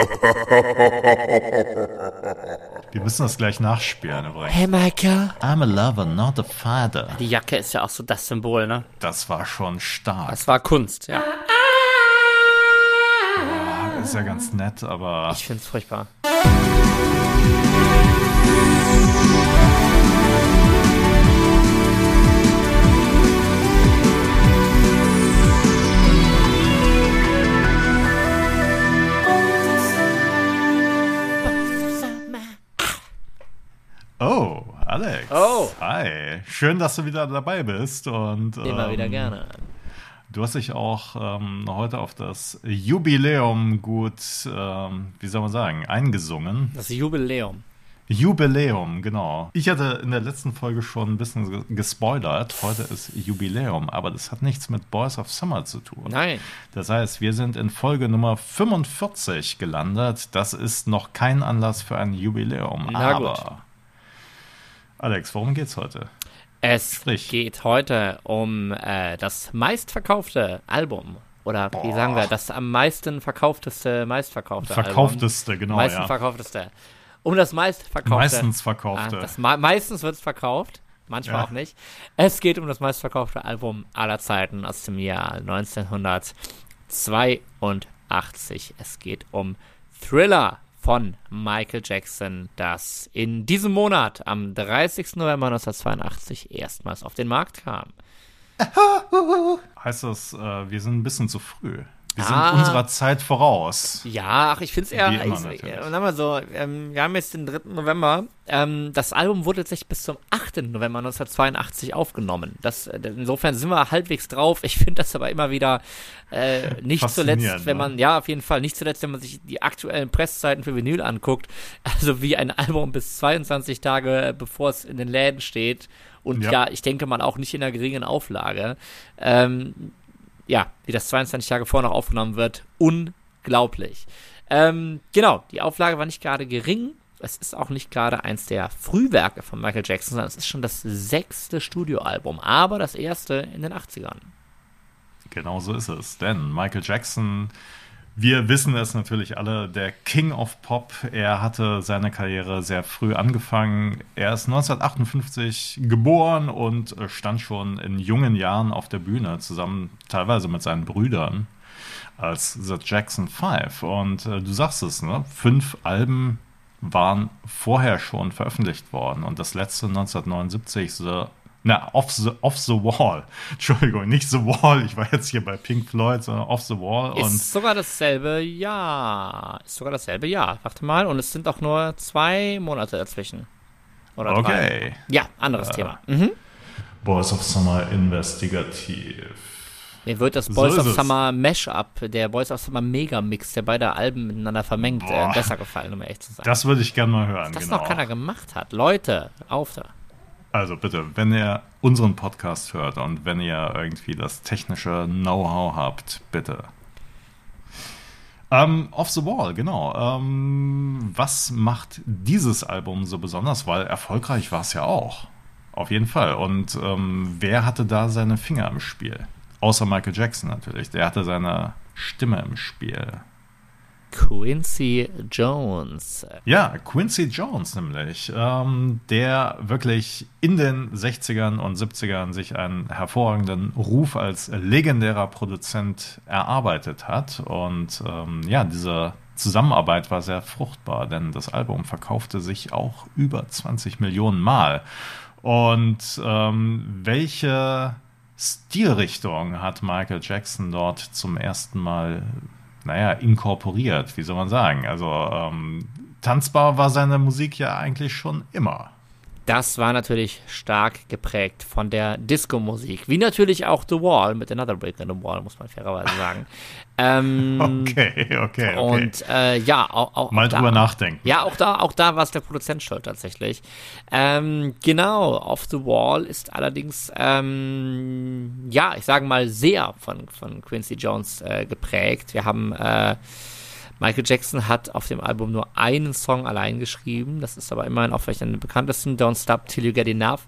Wir müssen das gleich nachspielen übrigens. Hey Michael. I'm a lover, not a father. Die Jacke ist ja auch so das Symbol, ne? Das war schon stark. Das war Kunst, ja. Das ist ja ganz nett, aber Ich find's furchtbar. Schön, dass du wieder dabei bist und Immer ähm, wieder gerne. Du hast dich auch ähm, heute auf das Jubiläum gut, ähm, wie soll man sagen, eingesungen. Das Jubiläum. Jubiläum, genau. Ich hatte in der letzten Folge schon ein bisschen ge- gespoilert. Heute ist Jubiläum, aber das hat nichts mit Boys of Summer zu tun. Nein. Das heißt, wir sind in Folge Nummer 45 gelandet. Das ist noch kein Anlass für ein Jubiläum. Na aber, gut. Alex, worum geht's heute? Es Sprich. geht heute um äh, das meistverkaufte Album. Oder wie Boah. sagen wir, das am meisten verkaufteste, meistverkaufte Verkaufteste, Album. genau, Meistens ja. verkaufteste. Um das meistverkaufte. Meistens Ah, verkaufte. das me meistens wird es verkauft, manchmal Ja. auch nicht. Es geht um das meistverkaufte Album aller Zeiten aus dem Jahr 1982. Es geht um Thriller von Michael Jackson, das in diesem Monat am 30. November 1982 erstmals auf den Markt kam. heißt das, äh, wir sind ein bisschen zu früh. Wir sind Ah. unserer Zeit voraus. Ja, ach, ich finde es eher. Ich, wir so, ähm, wir haben jetzt den 3. November. Ähm, das Album wurde tatsächlich bis zum 8. November 1982 aufgenommen. Das, äh, insofern sind wir halbwegs drauf. Ich finde das aber immer wieder äh, nicht zuletzt, wenn ne? man, ja, auf jeden Fall, nicht zuletzt, wenn man sich die aktuellen Presszeiten für Vinyl anguckt. Also wie ein Album bis 22 Tage äh, bevor es in den Läden steht. Und Ja. ja, ich denke mal auch nicht in einer geringen Auflage. Ähm, ja, wie das 22 Tage vorher noch aufgenommen wird, unglaublich. Ähm, genau, die Auflage war nicht gerade gering. Es ist auch nicht gerade eins der Frühwerke von Michael Jackson, sondern es ist schon das sechste Studioalbum, aber das erste in den 80ern. Genau so ist es. Denn Michael Jackson, wir wissen es natürlich alle, der King of Pop. Er hatte seine Karriere sehr früh angefangen. Er ist 1958 geboren und stand schon in jungen Jahren auf der Bühne, zusammen teilweise mit seinen Brüdern als The Jackson Five. Und äh, du sagst es, ne? Fünf Alben waren vorher schon veröffentlicht worden. Und das letzte 1979, The na, off the, off the Wall. Entschuldigung, nicht The Wall. Ich war jetzt hier bei Pink Floyd, sondern Off the Wall. Und Ist sogar dasselbe Jahr. Ist sogar dasselbe Jahr. Warte mal. Und es sind auch nur zwei Monate dazwischen. Oder drei. okay. Ja, anderes Thema. Mhm. Boys of Summer investigativ. Mir wird das So Boys ist of. Summer Mashup, der Boys of Summer Megamix, der beide Alben miteinander vermengt, äh, Boah. besser gefallen, um ehrlich zu sein. Das würde ich gerne mal hören. das genau. noch keiner gemacht hat. Leute, auf da. Also bitte, wenn ihr unseren Podcast hört und wenn ihr irgendwie das technische Know-how habt, bitte. Ähm, Off the Wall, genau. Ähm, was macht dieses Album so besonders? Weil erfolgreich war es ja auch. Auf jeden Fall. Und ähm, wer hatte da seine Finger im Spiel? Außer Michael Jackson natürlich. Der hatte seine Stimme im Spiel. Quincy Jones. Ja, Quincy Jones nämlich, ähm, der wirklich in den 60ern und 70ern sich einen hervorragenden Ruf als legendärer Produzent erarbeitet hat. Und ähm, ja, diese Zusammenarbeit war sehr fruchtbar, denn das Album verkaufte sich auch über 20 Millionen Mal. Und ähm, welche Stilrichtung hat Michael Jackson dort zum ersten Mal naja, inkorporiert, wie soll man sagen. Also ähm, tanzbar war seine Musik ja eigentlich schon immer. Das war natürlich stark geprägt von der Disco-Musik. Wie natürlich auch The Wall mit Another Brick in the Wall, muss man fairerweise sagen. Ähm, Okay, okay, okay. Und äh, ja, auch, auch Mal drüber da, nachdenken. Ja, auch da, auch da war es der Produzent schuld tatsächlich. Ähm, genau, Off the Wall ist allerdings, ähm, ja, ich sage mal, sehr von, von Quincy Jones äh, geprägt. Wir haben äh, Michael Jackson hat auf dem Album nur einen Song allein geschrieben. Das ist aber immerhin auch vielleicht einer der bekanntesten, Don't Stop Till You Get Enough.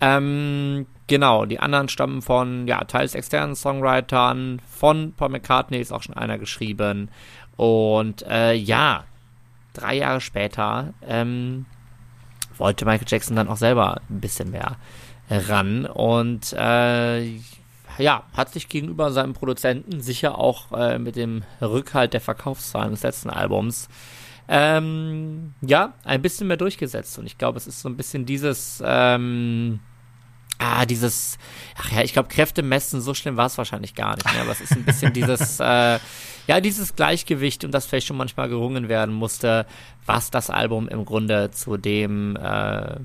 Ähm, genau, die anderen stammen von, ja, teils externen Songwritern, von Paul McCartney ist auch schon einer geschrieben. Und äh, ja, drei Jahre später ähm, wollte Michael Jackson dann auch selber ein bisschen mehr ran und äh, ja, hat sich gegenüber seinem Produzenten sicher auch äh, mit dem Rückhalt der Verkaufszahlen des letzten Albums ähm, ja, ein bisschen mehr durchgesetzt. Und ich glaube, es ist so ein bisschen dieses, ähm, ah, dieses, ach ja, ich glaube, Kräfte messen, so schlimm war es wahrscheinlich gar nicht mehr, aber es ist ein bisschen dieses, äh, ja, dieses Gleichgewicht, um das vielleicht schon manchmal gerungen werden musste, was das Album im Grunde zu dem, äh,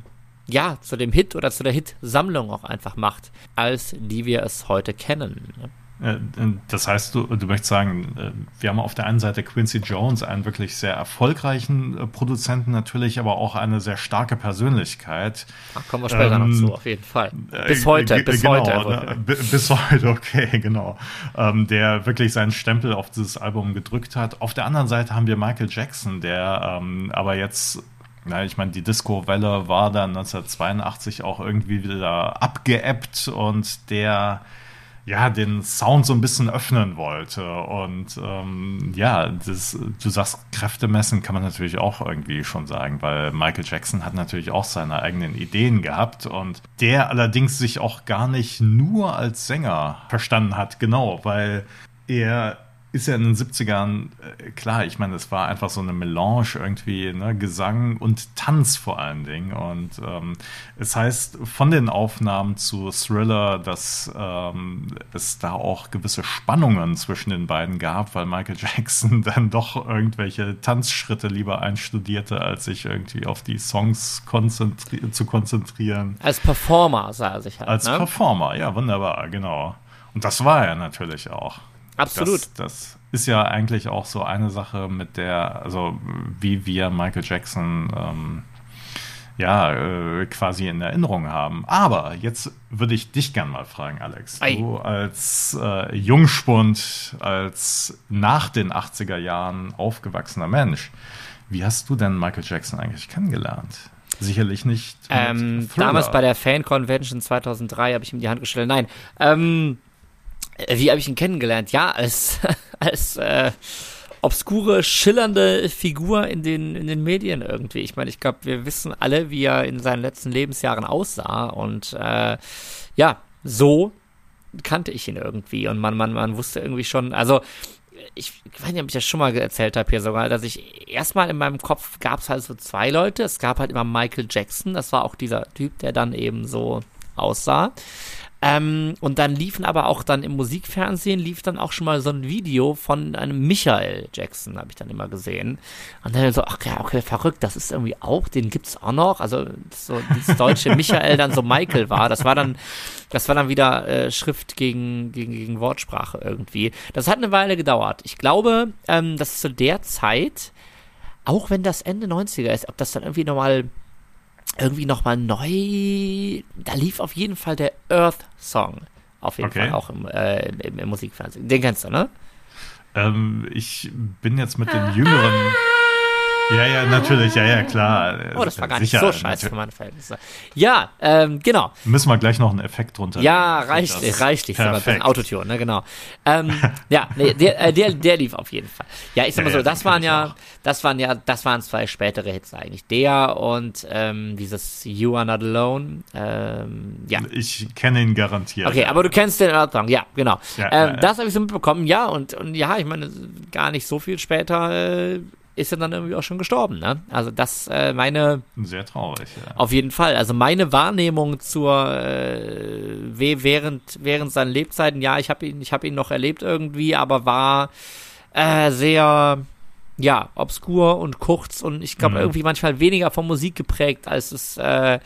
ja, zu dem Hit oder zu der Hit-Sammlung auch einfach macht, als die wir es heute kennen. Äh, das heißt, du, du möchtest sagen, äh, wir haben auf der einen Seite Quincy Jones, einen wirklich sehr erfolgreichen äh, Produzenten natürlich, aber auch eine sehr starke Persönlichkeit. Ach, kommen wir später ähm, noch zu, auf jeden Fall. Bis heute, bis genau, heute. Ne, bis heute, okay, genau. Ähm, der wirklich seinen Stempel auf dieses Album gedrückt hat. Auf der anderen Seite haben wir Michael Jackson, der ähm, aber jetzt na, ich meine, die Disco-Welle war dann 1982 auch irgendwie wieder abgeebbt und der ja, den Sound so ein bisschen öffnen wollte. Und ähm, ja, das, du sagst, Kräfte messen kann man natürlich auch irgendwie schon sagen, weil Michael Jackson hat natürlich auch seine eigenen Ideen gehabt und der allerdings sich auch gar nicht nur als Sänger verstanden hat, genau, weil er ist ja in den 70ern, äh, klar, ich meine, es war einfach so eine Melange irgendwie, ne, Gesang und Tanz vor allen Dingen. Und ähm, es heißt von den Aufnahmen zu Thriller, dass ähm, es da auch gewisse Spannungen zwischen den beiden gab, weil Michael Jackson dann doch irgendwelche Tanzschritte lieber einstudierte, als sich irgendwie auf die Songs konzentri zu konzentrieren. Als Performer sah er sich halt. Als ne? Performer, ja, wunderbar, genau. Und das war er natürlich auch. Absolut. Das, das, ist ja eigentlich auch so eine Sache, mit der, also wie wir Michael Jackson ähm, ja äh, quasi in Erinnerung haben. Aber jetzt würde ich dich gern mal fragen, Alex. Ei. Du als äh, Jungspund, als nach den 80er Jahren aufgewachsener Mensch, wie hast du denn Michael Jackson eigentlich kennengelernt? Sicherlich nicht. Ähm, damals bei der Fan Convention 2003 habe ich ihm die Hand gestellt. Nein. Ähm, äh, wie habe ich ihn kennengelernt? Ja, als, als äh, obskure, schillernde Figur in den, in den Medien irgendwie. Ich meine, ich glaube, wir wissen alle, wie er in seinen letzten Lebensjahren aussah. Und äh, ja, so kannte ich ihn irgendwie. Und man, man, man wusste irgendwie schon, also ich, ich weiß nicht, ob ich das schon mal erzählt habe hier sogar, dass ich erstmal in meinem Kopf gab es halt so zwei Leute. Es gab halt immer Michael Jackson, das war auch dieser Typ, der dann eben so aussah. Ähm, und dann liefen aber auch dann im Musikfernsehen, lief dann auch schon mal so ein Video von einem Michael Jackson, habe ich dann immer gesehen. Und dann so, ach ja, okay, verrückt, das ist irgendwie auch, den gibt's auch noch. Also so dieses deutsche Michael dann so Michael war. Das war dann, das war dann wieder äh, Schrift gegen, gegen, gegen Wortsprache irgendwie. Das hat eine Weile gedauert. Ich glaube, ähm, das ist zu der Zeit, auch wenn das Ende 90er ist, ob das dann irgendwie nochmal irgendwie nochmal neu. Da lief auf jeden Fall der Earth-Song. Auf jeden okay. Fall auch im, äh, im, im, Musikfernsehen. Den kennst du, ne? Ähm, ich bin jetzt mit den jüngeren. Ja, ja, natürlich, ja, ja, klar. Oh, das war gar Sicher, nicht so scheiße für meine Verhältnisse. Ja, ähm, genau. Müssen wir gleich noch einen Effekt drunter. Ja, reicht, reicht nicht sogar ein Autotune, ne, genau. Ähm, ja, nee, der, äh, der, der lief auf jeden Fall. Ja, ich sag mal so, das waren ja, das waren ja, das waren zwei spätere Hits eigentlich. Der und ähm, dieses You Are Not Alone. Ähm, ja. Ich kenne ihn garantiert. Okay, aber du kennst den Earth Song, ja, genau. Ja, ähm, ja, das habe ich so mitbekommen, ja, und, und ja, ich meine, gar nicht so viel später äh, ist er dann irgendwie auch schon gestorben, ne? Also das, äh, meine... Sehr traurig, ja. Auf jeden Fall. Also meine Wahrnehmung zur, äh, während, während seinen Lebzeiten, ja, ich habe ihn, ich habe ihn noch erlebt irgendwie, aber war äh, sehr, ja, obskur und kurz und ich glaube mhm. irgendwie manchmal weniger von Musik geprägt, als es, äh,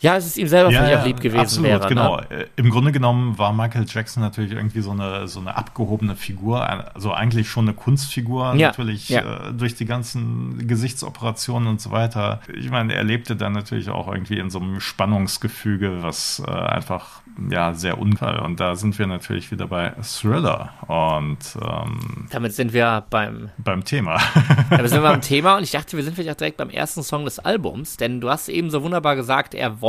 ja, es ist ihm selber ja, vielleicht ja, auch lieb gewesen absolut, wäre. Genau. Ne? Äh, Im Grunde genommen war Michael Jackson natürlich irgendwie so eine, so eine abgehobene Figur, also eigentlich schon eine Kunstfigur, ja, natürlich äh, durch die ganzen Gesichtsoperationen und so weiter. Ich meine, er lebte dann natürlich auch irgendwie in so einem Spannungsgefüge, was äh, einfach ja sehr unfall. Und da sind wir natürlich wieder bei Thriller. Und ähm, damit sind wir beim beim Thema. damit sind wir beim Thema und ich dachte, wir sind vielleicht auch direkt beim ersten Song des Albums, denn du hast eben so wunderbar gesagt, er wollte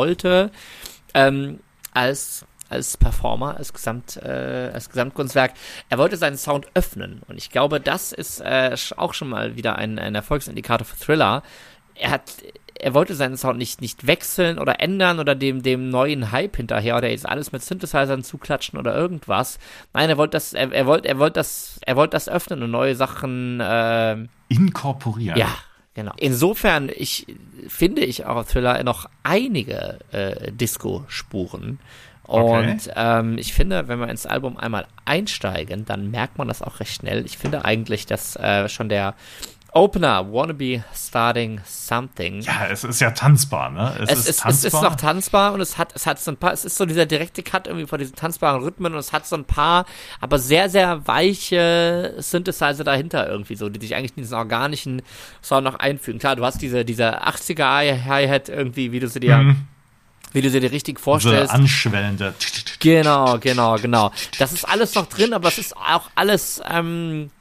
ähm, als als Performer, als, Gesamt, äh, als Gesamtkunstwerk. Er wollte seinen Sound öffnen und ich glaube, das ist äh, auch schon mal wieder ein, ein Erfolgsindikator für Thriller. Er hat er wollte seinen Sound nicht, nicht wechseln oder ändern oder dem, dem neuen Hype hinterher oder jetzt alles mit Synthesizern zuklatschen oder irgendwas. Nein, er wollte das, er, er wollte, er wollte das, er wollte das öffnen und neue Sachen äh, inkorporieren. Ja, Genau. Insofern, ich finde ich auch Thriller noch einige äh, Disco-Spuren. Und okay. ähm, ich finde, wenn wir ins Album einmal einsteigen, dann merkt man das auch recht schnell. Ich finde eigentlich, dass äh, schon der Opener, Wanna Be Starting Something. Ja, es ist ja tanzbar, ne? Es, es, ist, es, ist, noch tanzbar und es hat, es hat so ein paar, es ist so dieser direkte Cut irgendwie vor diesen tanzbaren Rhythmen und es hat so ein paar, aber sehr, sehr weiche Synthesizer dahinter irgendwie so, die sich eigentlich in diesen organischen Sound noch einfügen. Klar, du hast diese, diese 80er Hi-Hat irgendwie, wie du sie dir mhm wie du sie dir richtig vorstellst. So anschwellende. Genau, genau, genau. Das ist alles noch drin, aber es ist auch alles ähm,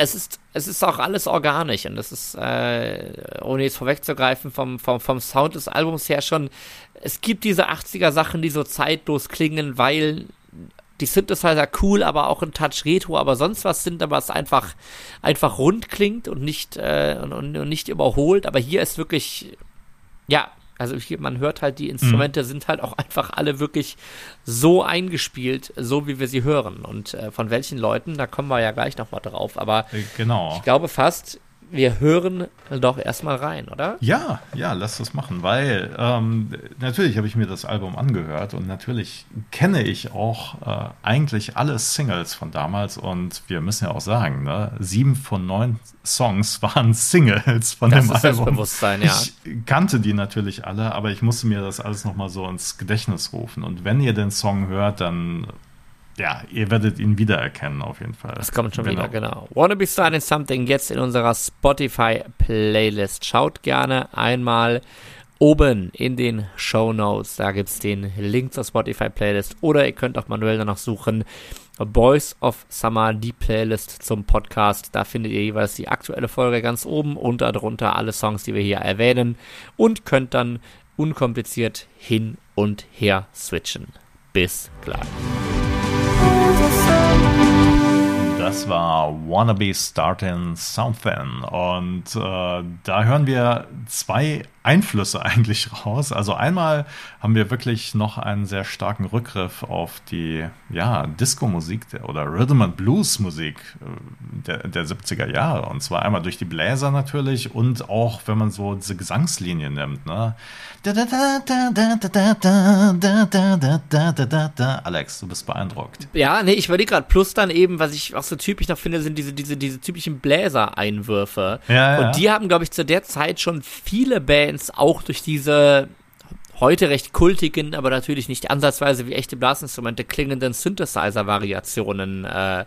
es ist, es ist auch alles organisch und das ist, äh, ohne jetzt vorwegzugreifen, vom, vom, vom Sound des Albums her schon, es gibt diese 80er Sachen, die so zeitlos klingen, weil die Synthesizer cool, aber auch ein Touch Retro, aber sonst was sind, aber es einfach, einfach rund klingt und nicht, äh, und, und nicht überholt, aber hier ist wirklich, ja, also ich, man hört halt, die Instrumente mhm. sind halt auch einfach alle wirklich so eingespielt, so wie wir sie hören. Und äh, von welchen Leuten, da kommen wir ja gleich nochmal drauf. Aber äh, genau. ich glaube fast, wir hören doch erstmal rein, oder? Ja, ja, lass das machen, weil ähm, natürlich habe ich mir das Album angehört und natürlich kenne ich auch äh, eigentlich alle Singles von damals und wir müssen ja auch sagen, ne, sieben von neun Songs waren Singles von das dem ist Album. Bewusstsein, ja. Ich kannte die natürlich alle, aber ich musste mir das alles nochmal so ins Gedächtnis rufen und wenn ihr den Song hört, dann ja, ihr werdet ihn wiedererkennen auf jeden Fall. Das kommt schon genau. wieder, genau. Wanna Be Starting Something jetzt in unserer Spotify-Playlist. Schaut gerne einmal oben in den Show Notes. Da gibt es den Link zur Spotify-Playlist. Oder ihr könnt auch manuell danach suchen. Boys of Summer, die Playlist zum Podcast. Da findet ihr jeweils die aktuelle Folge ganz oben und darunter alle Songs, die wir hier erwähnen. Und könnt dann unkompliziert hin und her switchen. Bis gleich. Das war Wannabe Startin' Something. Und äh, da hören wir zwei Einflüsse eigentlich raus. Also einmal haben wir wirklich noch einen sehr starken Rückgriff auf die ja, Disco-Musik oder Rhythm and Blues-Musik äh, der, der 70er Jahre. Und zwar einmal durch die Bläser natürlich und auch, wenn man so diese Gesangslinie nimmt. Ne? Alex, du bist beeindruckt. Ja, nee, ich überlege gerade. Plus dann eben, was ich auch so typisch noch finde, sind diese, diese, diese typischen Bläser-Einwürfe. Ja, ja. Und die haben, glaube ich, zu der Zeit schon viele Bands Bands auch durch diese heute recht kultigen, aber natürlich nicht ansatzweise wie echte Blasinstrumente klingenden Synthesizer-Variationen äh,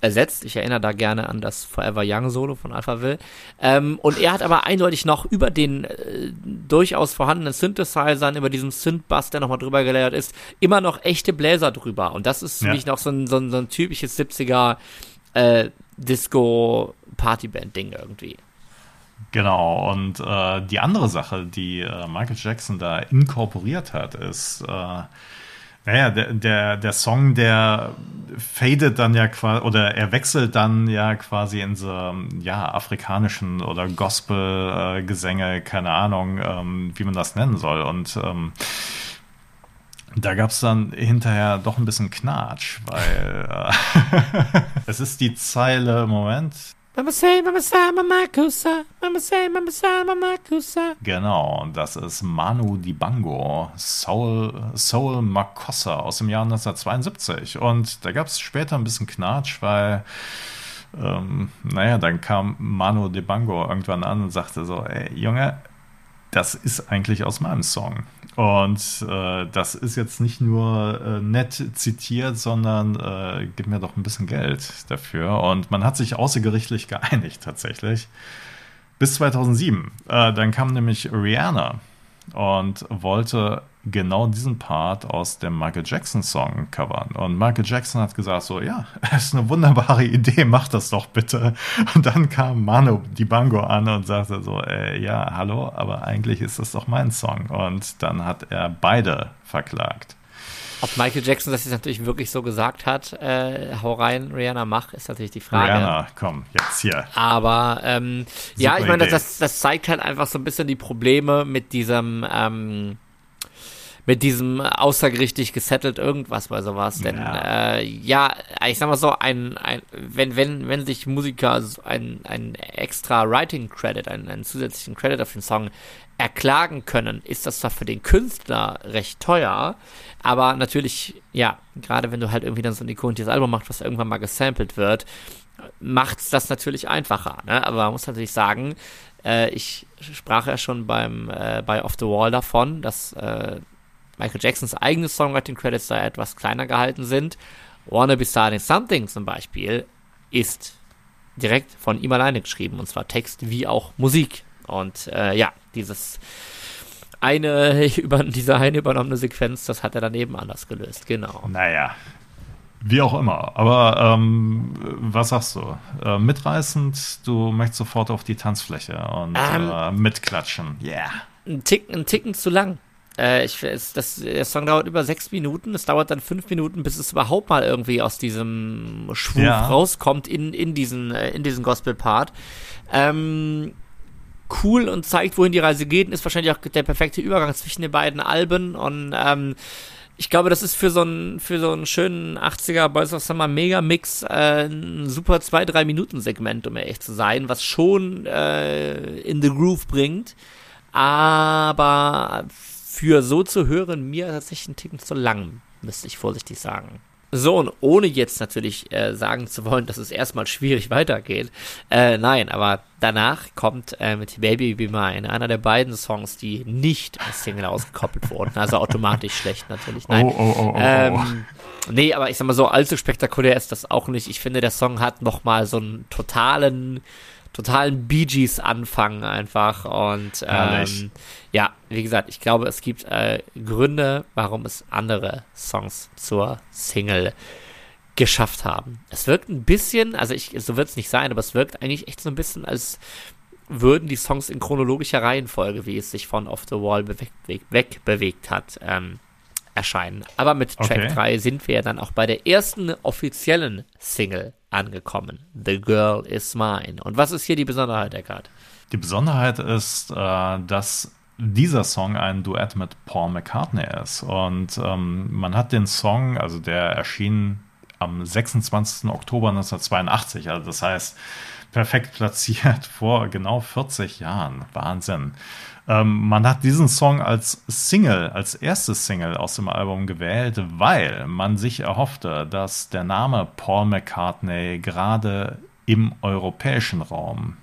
ersetzt. Ich erinnere da gerne an das Forever Young Solo von Alpha Will. Ähm, und er hat aber eindeutig noch über den äh, durchaus vorhandenen Synthesizern, über diesem Synth-Bass, der nochmal drüber gelayert ist, immer noch echte Bläser drüber. Und das ist für ja. mich noch so ein, so ein, so ein typisches 70er äh, Disco-Partyband-Ding irgendwie. Genau, und äh, die andere Sache, die äh, Michael Jackson da inkorporiert hat, ist, äh, naja, der, der, der Song, der fadet dann ja quasi, oder er wechselt dann ja quasi in so, ja, afrikanischen oder Gospel-Gesänge, keine Ahnung, ähm, wie man das nennen soll. Und ähm, da gab es dann hinterher doch ein bisschen Knatsch, weil äh, es ist die Zeile, Moment, Mama say, Mama say, Mama Kusa. Mama say, Mama say, Mama Kusa. Genau, das ist Manu Dibango, Soul, Soul Makossa aus dem Jahr 1972. Und da gab es später ein bisschen Knatsch, weil, ähm, naja, dann kam Manu Dibango irgendwann an und sagte so, ey, Junge, das ist eigentlich aus meinem Song. Und äh, das ist jetzt nicht nur äh, nett zitiert, sondern äh, gib mir doch ein bisschen Geld dafür. Und man hat sich außergerichtlich geeinigt tatsächlich. Bis 2007. Äh, dann kam nämlich Rihanna und wollte genau diesen Part aus dem Michael Jackson Song covern. Und Michael Jackson hat gesagt so, ja, das ist eine wunderbare Idee, mach das doch bitte. Und dann kam Manu Dibango an und sagte so, äh, ja, hallo, aber eigentlich ist das doch mein Song. Und dann hat er beide verklagt. Ob Michael Jackson das jetzt natürlich wirklich so gesagt hat, äh, hau rein, Rihanna, mach, ist natürlich die Frage. Rihanna, komm, jetzt hier. Aber ähm, ja, ich meine, das, das zeigt halt einfach so ein bisschen die Probleme mit diesem ähm, mit diesem außergerichtlich gesettelt irgendwas bei sowas. Denn ja, äh, ja ich sag mal so, ein, ein wenn, wenn, wenn sich Musiker ein, ein extra Writing Credit, einen, einen zusätzlichen Credit auf den Song erklagen können, ist das zwar für den Künstler recht teuer, aber natürlich, ja, gerade wenn du halt irgendwie dann so ein ikonisches Album machst, was irgendwann mal gesampelt wird, macht's das natürlich einfacher. Ne? Aber man muss natürlich sagen, äh, ich sprach ja schon beim äh, bei Off the Wall davon, dass äh, Michael Jacksons eigene Songwriting-Credits da etwas kleiner gehalten sind. Wanna Be Starting Something zum Beispiel ist direkt von ihm alleine geschrieben, und zwar Text wie auch Musik. Und äh, ja, dieses eine über diese eine übernommene Sequenz, das hat er dann eben anders gelöst, genau. Naja, wie auch immer. Aber ähm, was sagst du? Äh, mitreißend, du möchtest sofort auf die Tanzfläche und ähm, äh, mitklatschen. Yeah. Ein Ticken, ein Ticken zu lang. Äh, ich, es, das, der Song dauert über sechs Minuten. Es dauert dann fünf Minuten, bis es überhaupt mal irgendwie aus diesem Schwung ja. rauskommt in, in diesen, äh, in diesen Gospel-Part. Ähm, cool und zeigt, wohin die Reise geht, und ist wahrscheinlich auch der perfekte Übergang zwischen den beiden Alben und ähm, ich glaube, das ist für so einen, für so einen schönen 80er Boys of Summer Mega-Mix äh, ein super 2-3 Minuten Segment, um ehrlich zu sein, was schon äh, in the Groove bringt. Aber für so zu hören, mir tatsächlich ein Ticken zu lang, müsste ich vorsichtig sagen. So, und ohne jetzt natürlich äh, sagen zu wollen, dass es erstmal schwierig weitergeht. Äh, nein, aber danach kommt äh, mit Baby Be Mine einer der beiden Songs, die nicht als Single ausgekoppelt wurden. Also automatisch schlecht natürlich. Nein. Oh, oh, oh, oh, ähm, nee, aber ich sag mal so, allzu spektakulär ist das auch nicht. Ich finde, der Song hat nochmal so einen totalen totalen Bee Gees Anfang einfach. Und ähm, ja, wie gesagt, ich glaube, es gibt äh, Gründe, warum es andere Songs zur Single geschafft haben. Es wirkt ein bisschen, also ich, so wird es nicht sein, aber es wirkt eigentlich echt so ein bisschen, als würden die Songs in chronologischer Reihenfolge, wie es sich von Off the Wall wegbewegt hat, ähm, erscheinen. Aber mit Track okay. 3 sind wir ja dann auch bei der ersten offiziellen Single angekommen. The Girl is Mine. Und was ist hier die Besonderheit, Eckhard? Die Besonderheit ist, äh, dass dieser Song ein Duett mit Paul McCartney ist. Und ähm, man hat den Song, also der erschien am 26. Oktober 1982, also das heißt perfekt platziert vor genau 40 Jahren. Wahnsinn. Ähm, man hat diesen Song als Single, als erstes Single aus dem Album gewählt, weil man sich erhoffte, dass der Name Paul McCartney gerade im europäischen Raum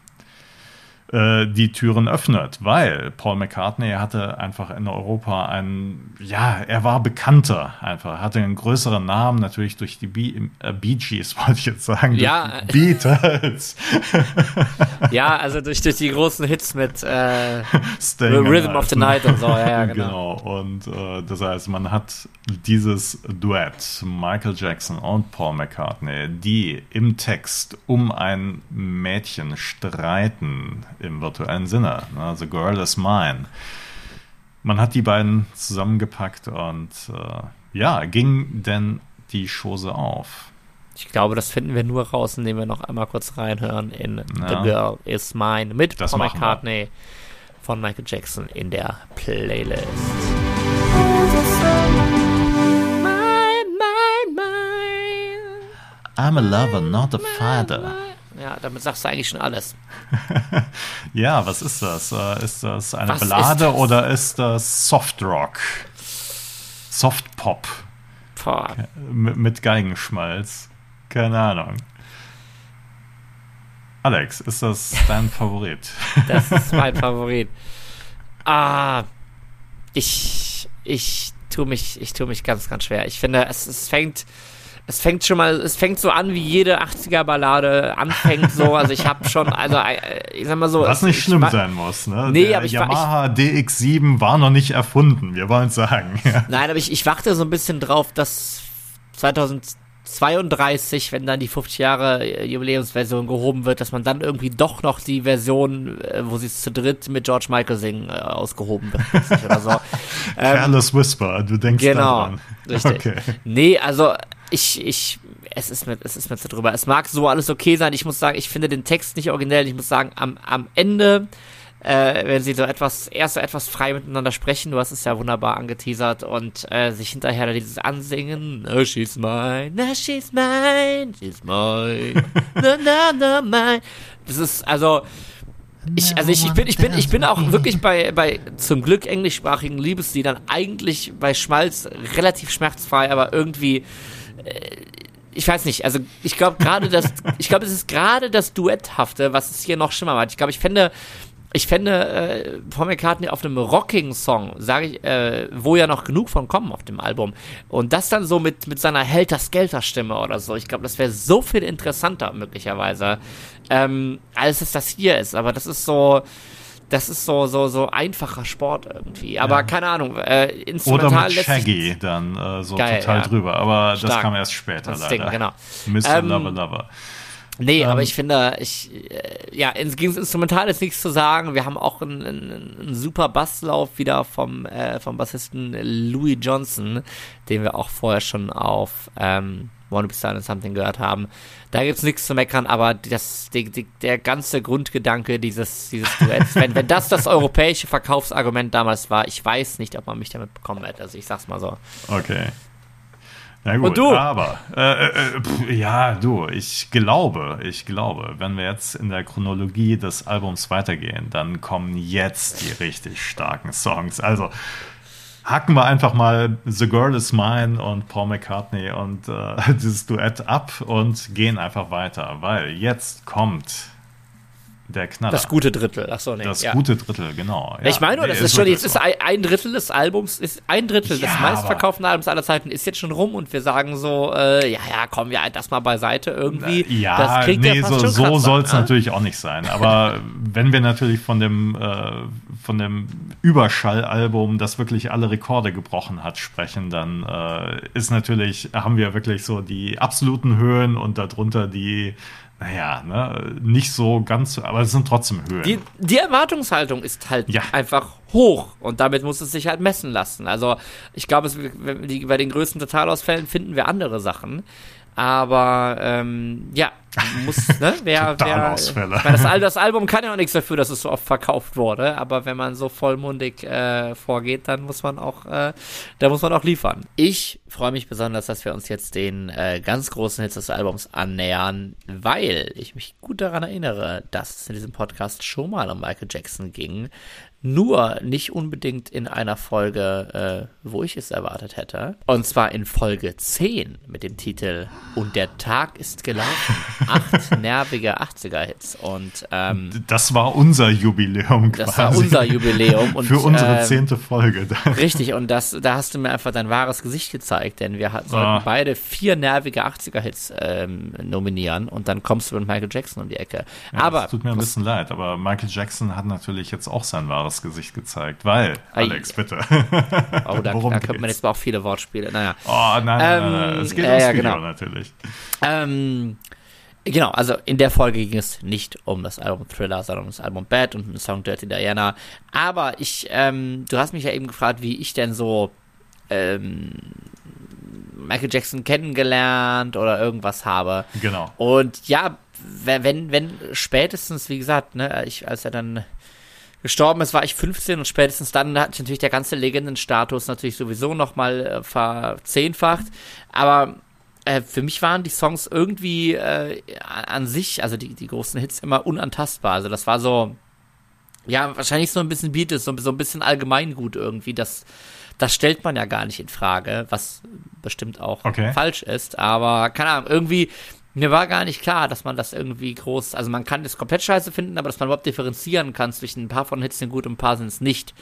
äh, die Türen öffnet, weil Paul McCartney hatte einfach in Europa einen, ja, er war bekannter einfach, hatte einen größeren Namen, natürlich durch die Bee, äh, Bee Gees, wollte ich jetzt sagen, ja. Beatles. ja, also durch, durch die großen Hits mit äh, Rhythm of the Night und so, ja, ja genau. genau. Und äh, das heißt, man hat dieses Duett, Michael Jackson und Paul McCartney, die im Text um ein Mädchen streiten, im virtuellen Sinne. Ne? The Girl is Mine. Man hat die beiden zusammengepackt und äh, ja, ging denn die Chose auf? Ich glaube, das finden wir nur raus, indem wir noch einmal kurz reinhören in ja. The Girl is Mine mit das Paul McCartney von Michael Jackson in der Playlist. I'm a lover, not a father. Ja, damit sagst du eigentlich schon alles. ja, was ist das? Äh, ist das eine was Ballade ist das? oder ist das Softrock? Softpop? Mit, mit Geigenschmalz? Keine Ahnung. Alex, ist das dein Favorit? das ist mein Favorit. Ah, ich, ich tue mich, ich tue mich ganz, ganz schwer. Ich finde, es, es fängt, es fängt schon mal, es fängt so an, wie jede 80er-Ballade anfängt, so. Also ich habe schon, also äh, ich sag mal so. Was nicht schlimm sein muss, ne? Nee, Der aber ich Yamaha ich, DX7 war noch nicht erfunden, wir wollen sagen. Nein, aber ich, ich warte so ein bisschen drauf, dass 2000 32, wenn dann die 50 Jahre äh, Jubiläumsversion gehoben wird, dass man dann irgendwie doch noch die Version, äh, wo sie es zu dritt mit George Michael singen, ausgehoben wird. oder so. ähm, Careless Whisper, du denkst genau, daran. Richtig. Okay. Nee, also ich, ich, es ist mir, es ist mir zu drüber. Es mag so alles okay sein. Ich muss sagen, ich finde den Text nicht originell. Ich muss sagen, am, am Ende äh, wenn sie so etwas, erst so etwas frei miteinander sprechen, du hast es ja wunderbar angeteasert und äh, sich hinterher dieses Ansingen, no, she's mine, no, she's mine, she's mine, no, no, no, mine. Das ist, also, ich, also ich, ich bin, ich bin, ich bin auch wirklich bei, bei zum Glück englischsprachigen Liebesliedern eigentlich bei Schmalz relativ schmerzfrei, aber irgendwie, ich weiß nicht, also ich glaube gerade das, ich glaube, es ist gerade das Duetthafte, was es hier noch schlimmer macht. Ich glaube, ich fände, ich fände äh, Paul McCartney auf einem Rocking-Song, sage ich, äh, wo ja noch genug von kommen auf dem Album. Und das dann so mit, mit seiner Helter-Skelter-Stimme oder so. Ich glaube, das wäre so viel interessanter möglicherweise, ähm, als es das hier ist. Aber das ist so, das ist so, so, so einfacher Sport irgendwie. Aber ja. keine Ahnung, äh, instrumental Oder mit Shaggy dann äh, so geil, total ja. drüber. Aber Stark. das kam erst später das leider. Ding, genau. Mr. Ähm, Lover Lover. Nee, ähm, aber ich finde, ich, äh, ja, gegen das Instrumental ist nichts zu sagen. Wir haben auch einen, einen, einen super Basslauf wieder vom, äh, vom Bassisten Louis Johnson, den wir auch vorher schon auf ähm, Wanna Be Silent Something gehört haben. Da gibt's nichts zu meckern, aber das, die, die, der ganze Grundgedanke dieses, dieses Duetts, wenn, wenn das das europäische Verkaufsargument damals war, ich weiß nicht, ob man mich damit bekommen hätte. Also ich sag's mal so. Okay. Na gut, Und du? aber äh, äh, pff, ja, du, ich glaube, ich glaube, wenn wir jetzt in der Chronologie des Albums weitergehen, dann kommen jetzt die richtig starken Songs. Also hacken wir einfach mal The Girl Is Mine und Paul McCartney und äh, dieses Duett ab und gehen einfach weiter, weil jetzt kommt der Knaller. Das gute Drittel, achso, nee. Das ja. gute Drittel, genau. Ja. Ich meine, nee, das ist schon, jetzt ist ein Drittel des Albums, ist ein Drittel ja, des meistverkauften Albums aller Zeiten ist jetzt schon rum und wir sagen so, äh, ja, ja, komm, ja, das mal beiseite irgendwie. Ja, das kriegt nee, so, so soll es ne? natürlich auch nicht sein. Aber wenn wir natürlich von dem, äh, von dem Überschallalbum, das wirklich alle Rekorde gebrochen hat, sprechen, dann äh, ist natürlich, haben wir wirklich so die absoluten Höhen und darunter die naja, ne, nicht so ganz, aber es sind trotzdem Höhen. Die, die Erwartungshaltung ist halt ja. einfach hoch und damit muss es sich halt messen lassen. Also ich glaube, bei den größten Totalausfällen finden wir andere Sachen. Aber ähm, ja, muss, ne? Wer, wer, das, das, Album kann ja auch nichts dafür, dass es so oft verkauft wurde, aber wenn man so vollmundig äh, vorgeht, dann muss man auch, äh, da muss man auch liefern. Ich freue mich besonders, dass wir uns jetzt den äh, ganz großen Hits des Albums annähern, weil ich mich gut daran erinnere, dass es in diesem Podcast schon mal um Michael Jackson ging nur nicht unbedingt in einer Folge, äh, wo ich es erwartet hätte. Und zwar in Folge 10 mit dem Titel Und der Tag ist gelaufen. Acht nervige 80er-Hits. Und ähm, das war unser Jubiläum quasi. Das war unser Jubiläum. Und, Für unsere ähm, zehnte Folge. richtig, und das, da hast du mir einfach dein wahres Gesicht gezeigt, denn wir sollten ah. beide vier nervige 80er-Hits ähm, nominieren und dann kommst du mit Michael Jackson um die Ecke. Ja, aber. Es tut mir ein bisschen leid, aber Michael Jackson hat natürlich jetzt auch sein wahres Gesicht gezeigt, weil, Alex, bitte. Oh, da, da könnte man jetzt auch viele Wortspiele. Naja. Oh, nein, nein, ähm, nein, nein. Es geht äh, ums Video genau. natürlich. Ähm, genau, also in der Folge ging es nicht um das Album Thriller, sondern um das Album Bad und den Song Dirty Diana. Aber ich, ähm, du hast mich ja eben gefragt, wie ich denn so ähm, Michael Jackson kennengelernt oder irgendwas habe. Genau. Und ja, wenn, wenn spätestens, wie gesagt, ne, ich, als er dann gestorben ist, war ich 15 und spätestens dann hat sich natürlich der ganze Legendenstatus natürlich sowieso nochmal äh, verzehnfacht. Aber äh, für mich waren die Songs irgendwie äh, an sich, also die, die großen Hits, immer unantastbar. Also das war so, ja, wahrscheinlich so ein bisschen Beatles, so, so ein bisschen allgemeingut irgendwie. Das, das stellt man ja gar nicht in Frage, was bestimmt auch okay. falsch ist. Aber keine Ahnung, irgendwie mir war gar nicht klar, dass man das irgendwie groß, also man kann das komplett scheiße finden, aber dass man überhaupt differenzieren kann zwischen ein paar von Hits sind gut und ein paar sind es nicht.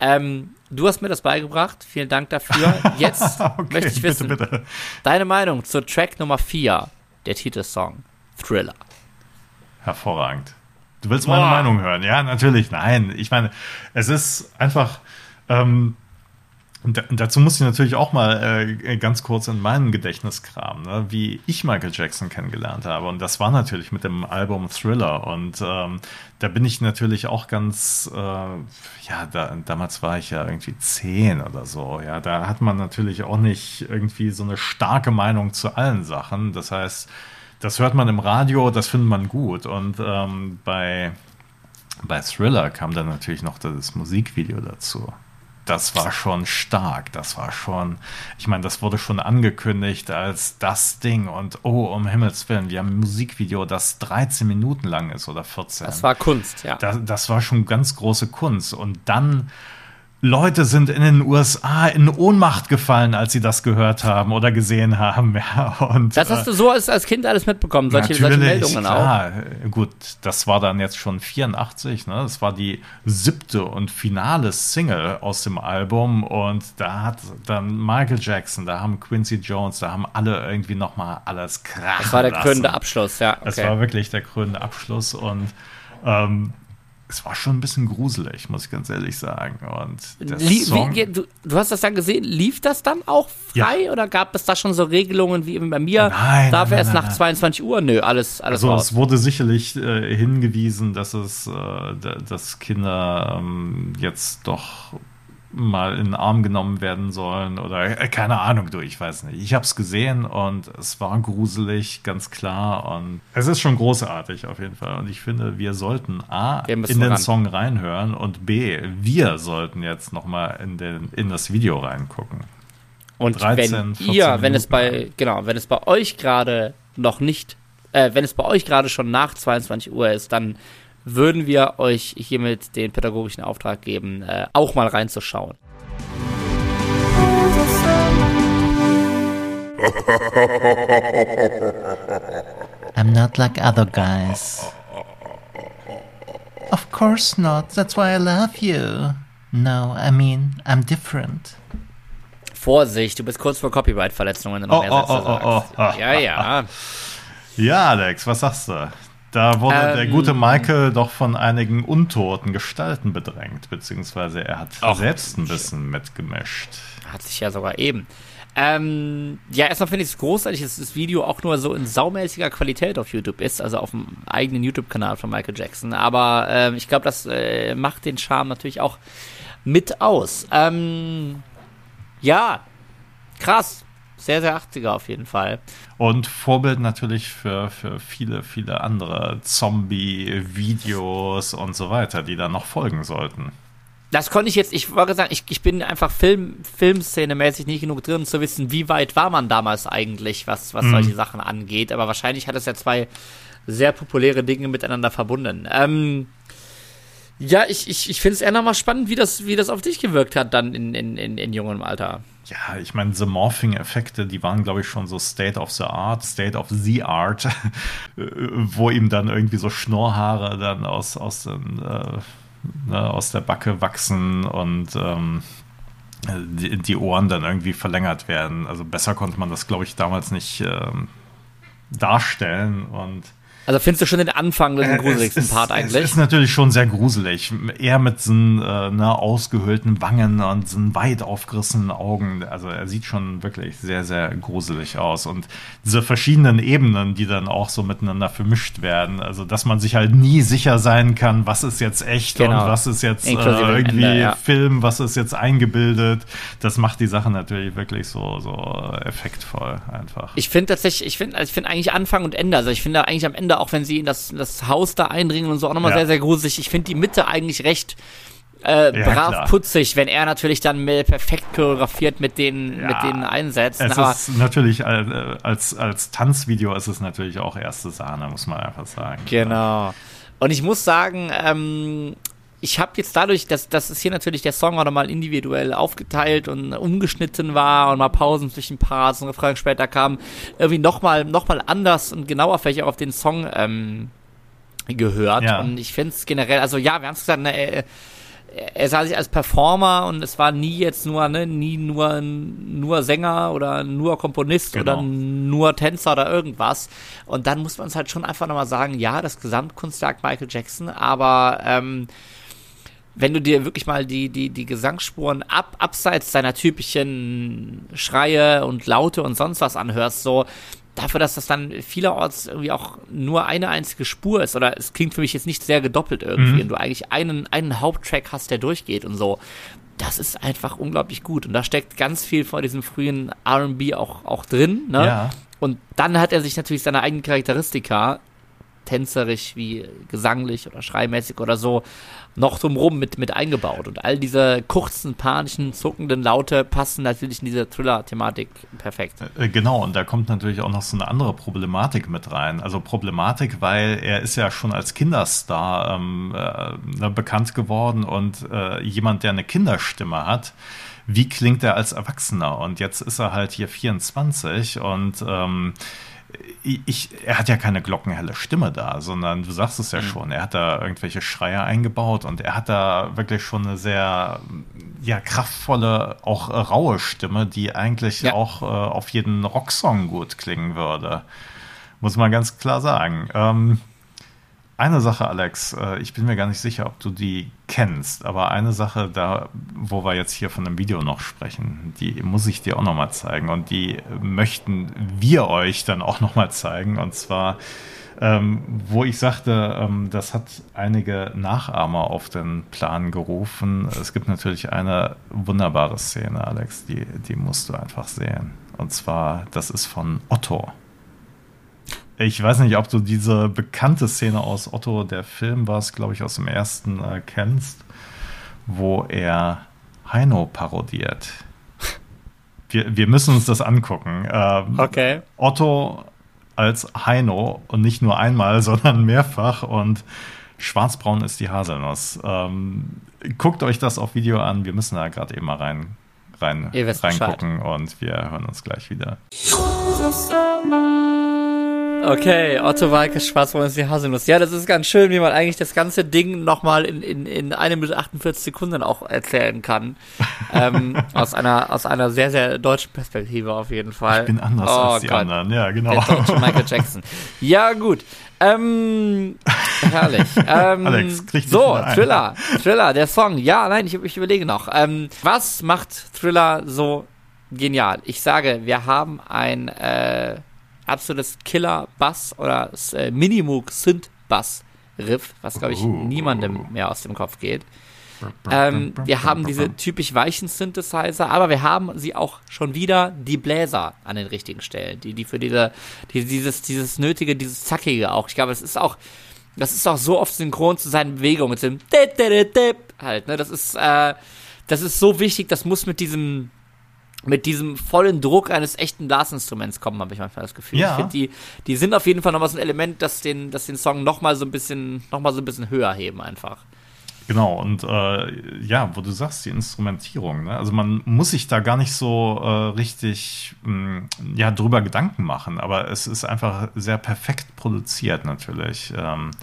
Ähm, du hast mir das beigebracht, vielen Dank dafür. Jetzt okay, möchte ich wissen, bitte, bitte. deine Meinung zur Track Nummer 4, der Titelsong, Thriller. Hervorragend. Du willst meine Boah. Meinung hören? Ja, natürlich. Nein, ich meine, es ist einfach, ähm, Und dazu muss ich natürlich auch mal äh, ganz kurz in meinen Gedächtnis kramen, ne? wie ich Michael Jackson kennengelernt habe. Und das war natürlich mit dem Album Thriller. Und ähm, da bin ich natürlich auch ganz, äh, ja, da, damals war ich ja irgendwie zehn oder so. Ja, da hat man natürlich auch nicht irgendwie so eine starke Meinung zu allen Sachen. Das heißt, das hört man im Radio, das findet man gut. Und ähm, bei, bei Thriller kam dann natürlich noch das Musikvideo dazu das war schon stark. Das war schon, ich meine, das wurde schon angekündigt als das Ding und oh, um Himmels Willen, wir haben ein Musikvideo, das 13 Minuten lang ist oder 14. Das war Kunst, ja. Das, das war schon ganz große Kunst. Und dann Leute sind in den USA in Ohnmacht gefallen, als sie das gehört haben oder gesehen haben. Ja, und, das hast du so als, als Kind alles mitbekommen, solche, solche Meldungen klar. auch. Gut, das war dann jetzt schon 84, ne? Das war die siebte und finale Single aus dem Album und da hat dann Michael Jackson, da haben Quincy Jones, da haben alle irgendwie nochmal alles krass. Das war der krönende Abschluss, ja. Okay. Das war wirklich der krönende Abschluss und ähm, es war schon ein bisschen gruselig, muss ich ganz ehrlich sagen. Und Lie wie, du, du, hast das dann gesehen, lief das dann auch frei ja. oder gab es da schon so Regelungen wie bei mir? Nein. Darf nein, erst nein, nach nein. 22 Uhr? Nö, alles, alles Also raus. es wurde sicherlich äh, hingewiesen, dass es, äh, dass Kinder ähm, jetzt doch mal in den Arm genommen werden sollen oder äh, keine Ahnung, du, ich weiß nicht. Ich habe es gesehen und es war gruselig, ganz klar und es ist schon großartig auf jeden Fall und ich finde, wir sollten A, in den ran. Song reinhören und B, wir sollten jetzt nochmal in, in das Video reingucken. Und 13, wenn ihr, wenn es bei, genau, wenn es bei euch gerade noch nicht, äh, wenn es bei euch gerade schon nach 22 Uhr ist, dann würden wir euch hiermit den pädagogischen Auftrag geben, äh, auch mal reinzuschauen. I'm not like other guys. Of course not. That's why I love you. No, I mean, I'm different. Vorsicht, du bist kurz vor Copyright-Verletzungen. Oh, oh, oh, oh, oh, Ja, ja. Ja, Alex, was sagst du? Da wurde ähm, der gute Michael doch von einigen untoten Gestalten bedrängt, beziehungsweise er hat auch selbst ein bisschen mitgemischt. Hat sich ja sogar eben. Ähm, ja, erstmal finde ich es großartig, dass das Video auch nur so in saumäßiger Qualität auf YouTube ist, also auf dem eigenen YouTube-Kanal von Michael Jackson. Aber ähm, ich glaube, das äh, macht den Charme natürlich auch mit aus. Ähm, ja, krass sehr, sehr 80er auf jeden Fall. Und Vorbild natürlich für, für viele, viele andere Zombie-Videos und so weiter, die dann noch folgen sollten. Das konnte ich jetzt, ich wollte sagen, ich, ich bin einfach Film, Filmszene-mäßig nicht genug drin, zu wissen, wie weit war man damals eigentlich, was, was mhm. solche Sachen angeht. Aber wahrscheinlich hat es ja zwei sehr populäre Dinge miteinander verbunden. Ähm, ja, ich, ich, ich finde es eher nochmal spannend, wie das, wie das auf dich gewirkt hat, dann in, in, in, in jungem Alter. Ja, ich meine, The Morphing-Effekte, die waren, glaube ich, schon so State of the Art, State of the Art, wo ihm dann irgendwie so Schnurrhaare dann aus, aus, den, äh, ne, aus der Backe wachsen und ähm, die, die, Ohren dann irgendwie verlängert werden. Also besser konnte man das, glaube ich, damals nicht ähm, darstellen und also findest du schon den Anfang den äh, gruseligsten ist, Part eigentlich? Es ist natürlich schon sehr gruselig. Eher mit so äh, ne, ausgehöhlten Wangen und so weit aufgerissenen Augen. Also er sieht schon wirklich sehr, sehr gruselig aus. Und diese verschiedenen Ebenen, die dann auch so miteinander vermischt werden. Also dass man sich halt nie sicher sein kann, was ist jetzt echt genau. und was ist jetzt äh, irgendwie Ende, ja. Film, was ist jetzt eingebildet. Das macht die Sache natürlich wirklich so, so effektvoll einfach. Ich finde tatsächlich, ich finde also ich finde eigentlich Anfang und Ende. Also ich finde eigentlich am Ende Ende, auch wenn sie in das, das Haus da eindringen und so, auch nochmal ja. sehr, sehr gruselig. Ich finde die Mitte eigentlich recht äh, ja, brav klar. putzig, wenn er natürlich dann perfekt choreografiert mit den, ja, mit denen einsetzt. Es Aber ist natürlich äh, als, als Tanzvideo ist es natürlich auch erste Sahne, muss man einfach sagen. Genau. Und ich muss sagen, ähm, ich habe jetzt dadurch, dass, dass es hier natürlich der Song auch nochmal individuell aufgeteilt und umgeschnitten war und mal Pausen zwischen Parts und Refrain später kam, irgendwie nochmal noch mal anders und genauer vielleicht auch auf den Song ähm, gehört. Ja. Und ich finde es generell, also ja, wir haben es gesagt, ne, er, er sah sich als Performer und es war nie jetzt nur, ne, nie nur, nur Sänger oder nur Komponist genau. oder nur Tänzer oder irgendwas. Und dann muss man es halt schon einfach nochmal sagen, ja, das Gesamtkunstwerk Michael Jackson, aber ähm, wenn du dir wirklich mal die, die, die Gesangsspuren ab, abseits deiner typischen Schreie und Laute und sonst was anhörst, so, dafür, dass das dann vielerorts irgendwie auch nur eine einzige Spur ist, oder es klingt für mich jetzt nicht sehr gedoppelt irgendwie, Mhm. und du eigentlich einen, einen Haupttrack hast, der durchgeht und so. Das ist einfach unglaublich gut. Und da steckt ganz viel von diesem frühen RB auch, auch drin. Ne? Ja. Und dann hat er sich natürlich seine eigenen Charakteristika, tänzerisch wie gesanglich oder schreimäßig oder so, noch drumrum mit, mit eingebaut. Und all diese kurzen, panischen, zuckenden Laute passen natürlich in diese Thriller-Thematik perfekt. Äh, Genau, und da kommt natürlich auch noch so eine andere Problematik mit rein. Also Problematik, weil er ist ja schon als Kinderstar ähm, äh, ne, bekannt geworden und äh, jemand, der eine Kinderstimme hat, wie klingt er als Erwachsener? Und jetzt ist er halt hier 24 und ähm, ich, er hat ja keine glockenhelle Stimme da, sondern du sagst es ja schon, er hat da irgendwelche Schreier eingebaut und er hat da wirklich schon eine sehr ja, kraftvolle, auch äh, raue Stimme, die eigentlich Ja. auch äh, auf jeden Rocksong gut klingen würde. Muss man ganz klar sagen. Ähm, eine Sache, Alex, äh, ich bin mir gar nicht sicher, ob du die kennst, aber eine Sache, da, wo wir jetzt hier von einem Video noch sprechen, die muss ich dir auch nochmal zeigen und die möchten wir euch dann auch nochmal zeigen und zwar, ähm, wo ich sagte, ähm, das hat einige Nachahmer auf den Plan gerufen. Es gibt natürlich eine wunderbare Szene, Alex, die, die musst du einfach sehen. Und zwar, das ist von Otto. Ich weiß nicht, ob du diese bekannte Szene aus Otto, der Film war es, glaube ich, aus dem ersten äh, kennst, wo er Heino parodiert. Wir, wir müssen uns das angucken. Ähm, Okay. Otto als Heino und nicht nur einmal, sondern mehrfach und schwarzbraun ist die Haselnuss. Ähm, guckt euch das auf Video an. Wir müssen da gerade eben mal rein, rein reingucken und wir hören uns gleich wieder. Okay, Otto Walkes Schwarzbraun ist die Haselnuss. Ja, das ist ganz schön, wie man eigentlich das ganze Ding nochmal in, in, in 1 Minute 48 Sekunden auch erzählen kann. ähm, aus einer, aus einer sehr, sehr deutschen Perspektive auf jeden Fall. Ich bin anders Oh als die Gott. anderen. Ja, genau. Der deutsche Michael Jackson. Ja, gut. Ähm, herrlich. Ähm, Alex, so. Thriller. Thriller, der Song. Ja, nein, ich, ich überlege noch. Ähm, was macht Thriller so genial? Ich sage, wir haben ein äh, absolutes Killer-Bass oder äh, Minimoog-Synth-Bass-Riff, was, glaube ich, Uh. niemandem mehr aus dem Kopf geht. Ähm, wir haben diese typisch weichen Synthesizer, aber wir haben sie auch schon wieder die Bläser an den richtigen Stellen, die, die für diese, die, dieses, dieses nötige, dieses zackige auch. Ich glaube, es ist auch, das ist auch so oft synchron zu seinen Bewegungen mit dem halt, ne, das ist, äh, das ist so wichtig, das muss mit diesem, mit diesem vollen Druck eines echten Blasinstruments kommen, habe ich manchmal das Gefühl. Ja. Ich finde, die, die sind auf jeden Fall nochmal so ein Element, das den, das den Song nochmal so ein bisschen, nochmal so ein bisschen höher heben einfach. Genau, und äh, ja, wo du sagst, die Instrumentierung, ne? also man muss sich da gar nicht so äh, richtig mh, ja, drüber Gedanken machen, aber es ist einfach sehr perfekt produziert natürlich. Ähm, äh,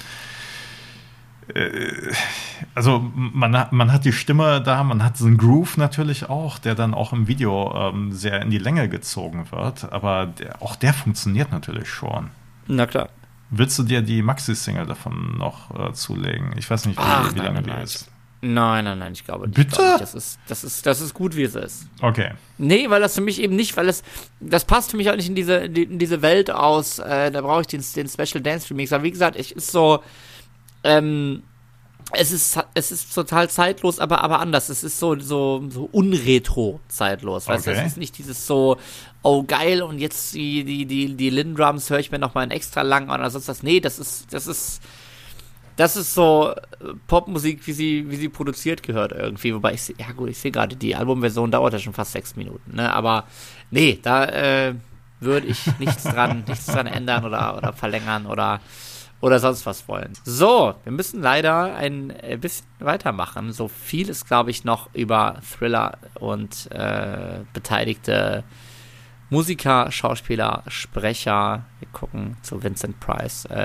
also man, hat- man hat die Stimme da, man hat so einen Groove natürlich auch, der dann auch im Video ähm, sehr in die Länge gezogen wird, aber der, auch der funktioniert natürlich schon. Na klar. Willst du dir die Maxi-Single davon noch äh, zulegen? Ich weiß nicht, wie, Ach, wie lange nein, die nein. ist. Nein, nein, nein, ich glaube nicht. Bitte? Glaube nicht. Das, ist, das, ist, das ist gut, wie es ist. Okay. Nee, weil das für mich eben nicht, weil es, das passt für mich auch nicht in diese, in diese Welt aus, äh, da brauche ich den, den Special Dance Remix. Aber wie gesagt, ich ist so, ähm, es ist, es ist total zeitlos, aber, aber anders. Es ist so, so, so unretro zeitlos. Weißt du, es ist nicht dieses so, oh geil, und jetzt die, die, die, die Lin-Drums höre ich mir noch mal ein extra lang an oder sonst was. Nee, das ist, das ist, das ist so äh, Popmusik, wie sie, wie sie produziert gehört irgendwie. Wobei ich, ja gut, ich sehe gerade, die Albumversion dauert ja schon fast sechs Minuten, ne? Aber nee, da äh, würde ich nichts dran, nichts dran ändern oder, oder verlängern oder, oder sonst was wollen. So, wir müssen leider ein äh, bisschen weitermachen. So viel ist, glaube ich, noch über Thriller und äh, beteiligte Musiker, Schauspieler, Sprecher, wir gucken zu Vincent Price, äh,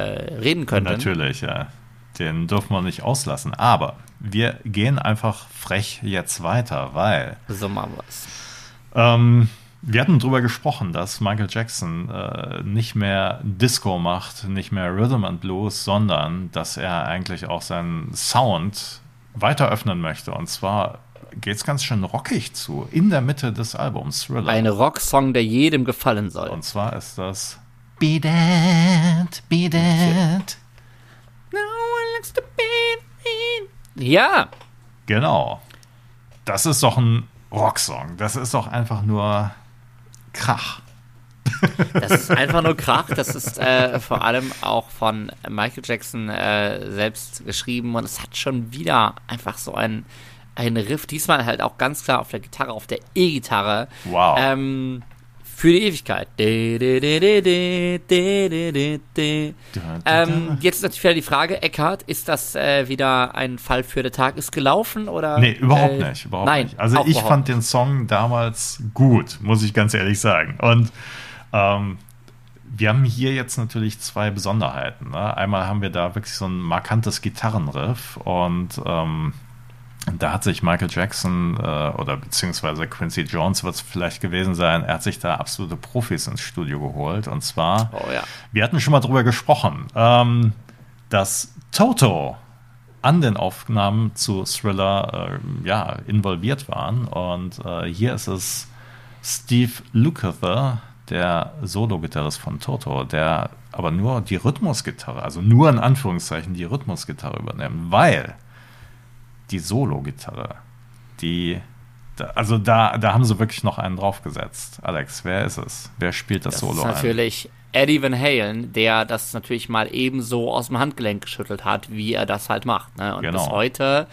reden könnten. Natürlich, ja. Den dürfen wir nicht auslassen. Aber wir gehen einfach frech jetzt weiter, weil So machen wir es. ähm, wir hatten darüber gesprochen, dass Michael Jackson äh, nicht mehr Disco macht, nicht mehr Rhythm and Blues, sondern dass er eigentlich auch seinen Sound weiter öffnen möchte. Und zwar geht es ganz schön rockig zu, in der Mitte des Albums Thriller. Ein Rocksong, der jedem gefallen soll. Und zwar ist das Beat it, beat it. Ja, Genau. Das ist doch ein Rocksong. Das ist doch einfach nur Krach. das ist einfach nur Krach. Das ist äh, vor allem auch von Michael Jackson äh, selbst geschrieben und es hat schon wieder einfach so ein, ein Riff. Diesmal halt auch ganz klar auf der Gitarre, auf der E-Gitarre. Wow. Ähm, für die Ewigkeit. Ähm, jetzt ist natürlich wieder die Frage, Eckhart, ist das äh, wieder ein Fall für der Tag ist gelaufen oder? Nee, überhaupt äh, nicht, überhaupt nein, nicht. Also ich fand den Song damals gut, muss ich ganz ehrlich sagen. Und ähm, wir haben hier jetzt natürlich zwei Besonderheiten. Ne? Einmal haben wir da wirklich so ein markantes Gitarrenriff und ähm, da hat sich Michael Jackson äh, oder beziehungsweise Quincy Jones wird es vielleicht gewesen sein, er hat sich da absolute Profis ins Studio geholt. Und zwar, Oh ja. wir hatten schon mal drüber gesprochen, ähm, dass Toto an den Aufnahmen zu Thriller äh, ja, involviert waren. Und äh, hier ist es Steve Lukather, der Solo-Gitarrist von Toto, der aber nur die Rhythmusgitarre, also nur in Anführungszeichen die Rhythmusgitarre übernimmt, weil die Solo-Gitarre, die, da, also da, da haben sie wirklich noch einen draufgesetzt. Alex, wer ist es? Wer spielt das, Das Solo ist natürlich Eddie Van Halen, der das natürlich mal ebenso aus dem Handgelenk geschüttelt hat, wie er das halt macht. Ne? Und Genau. bis heute,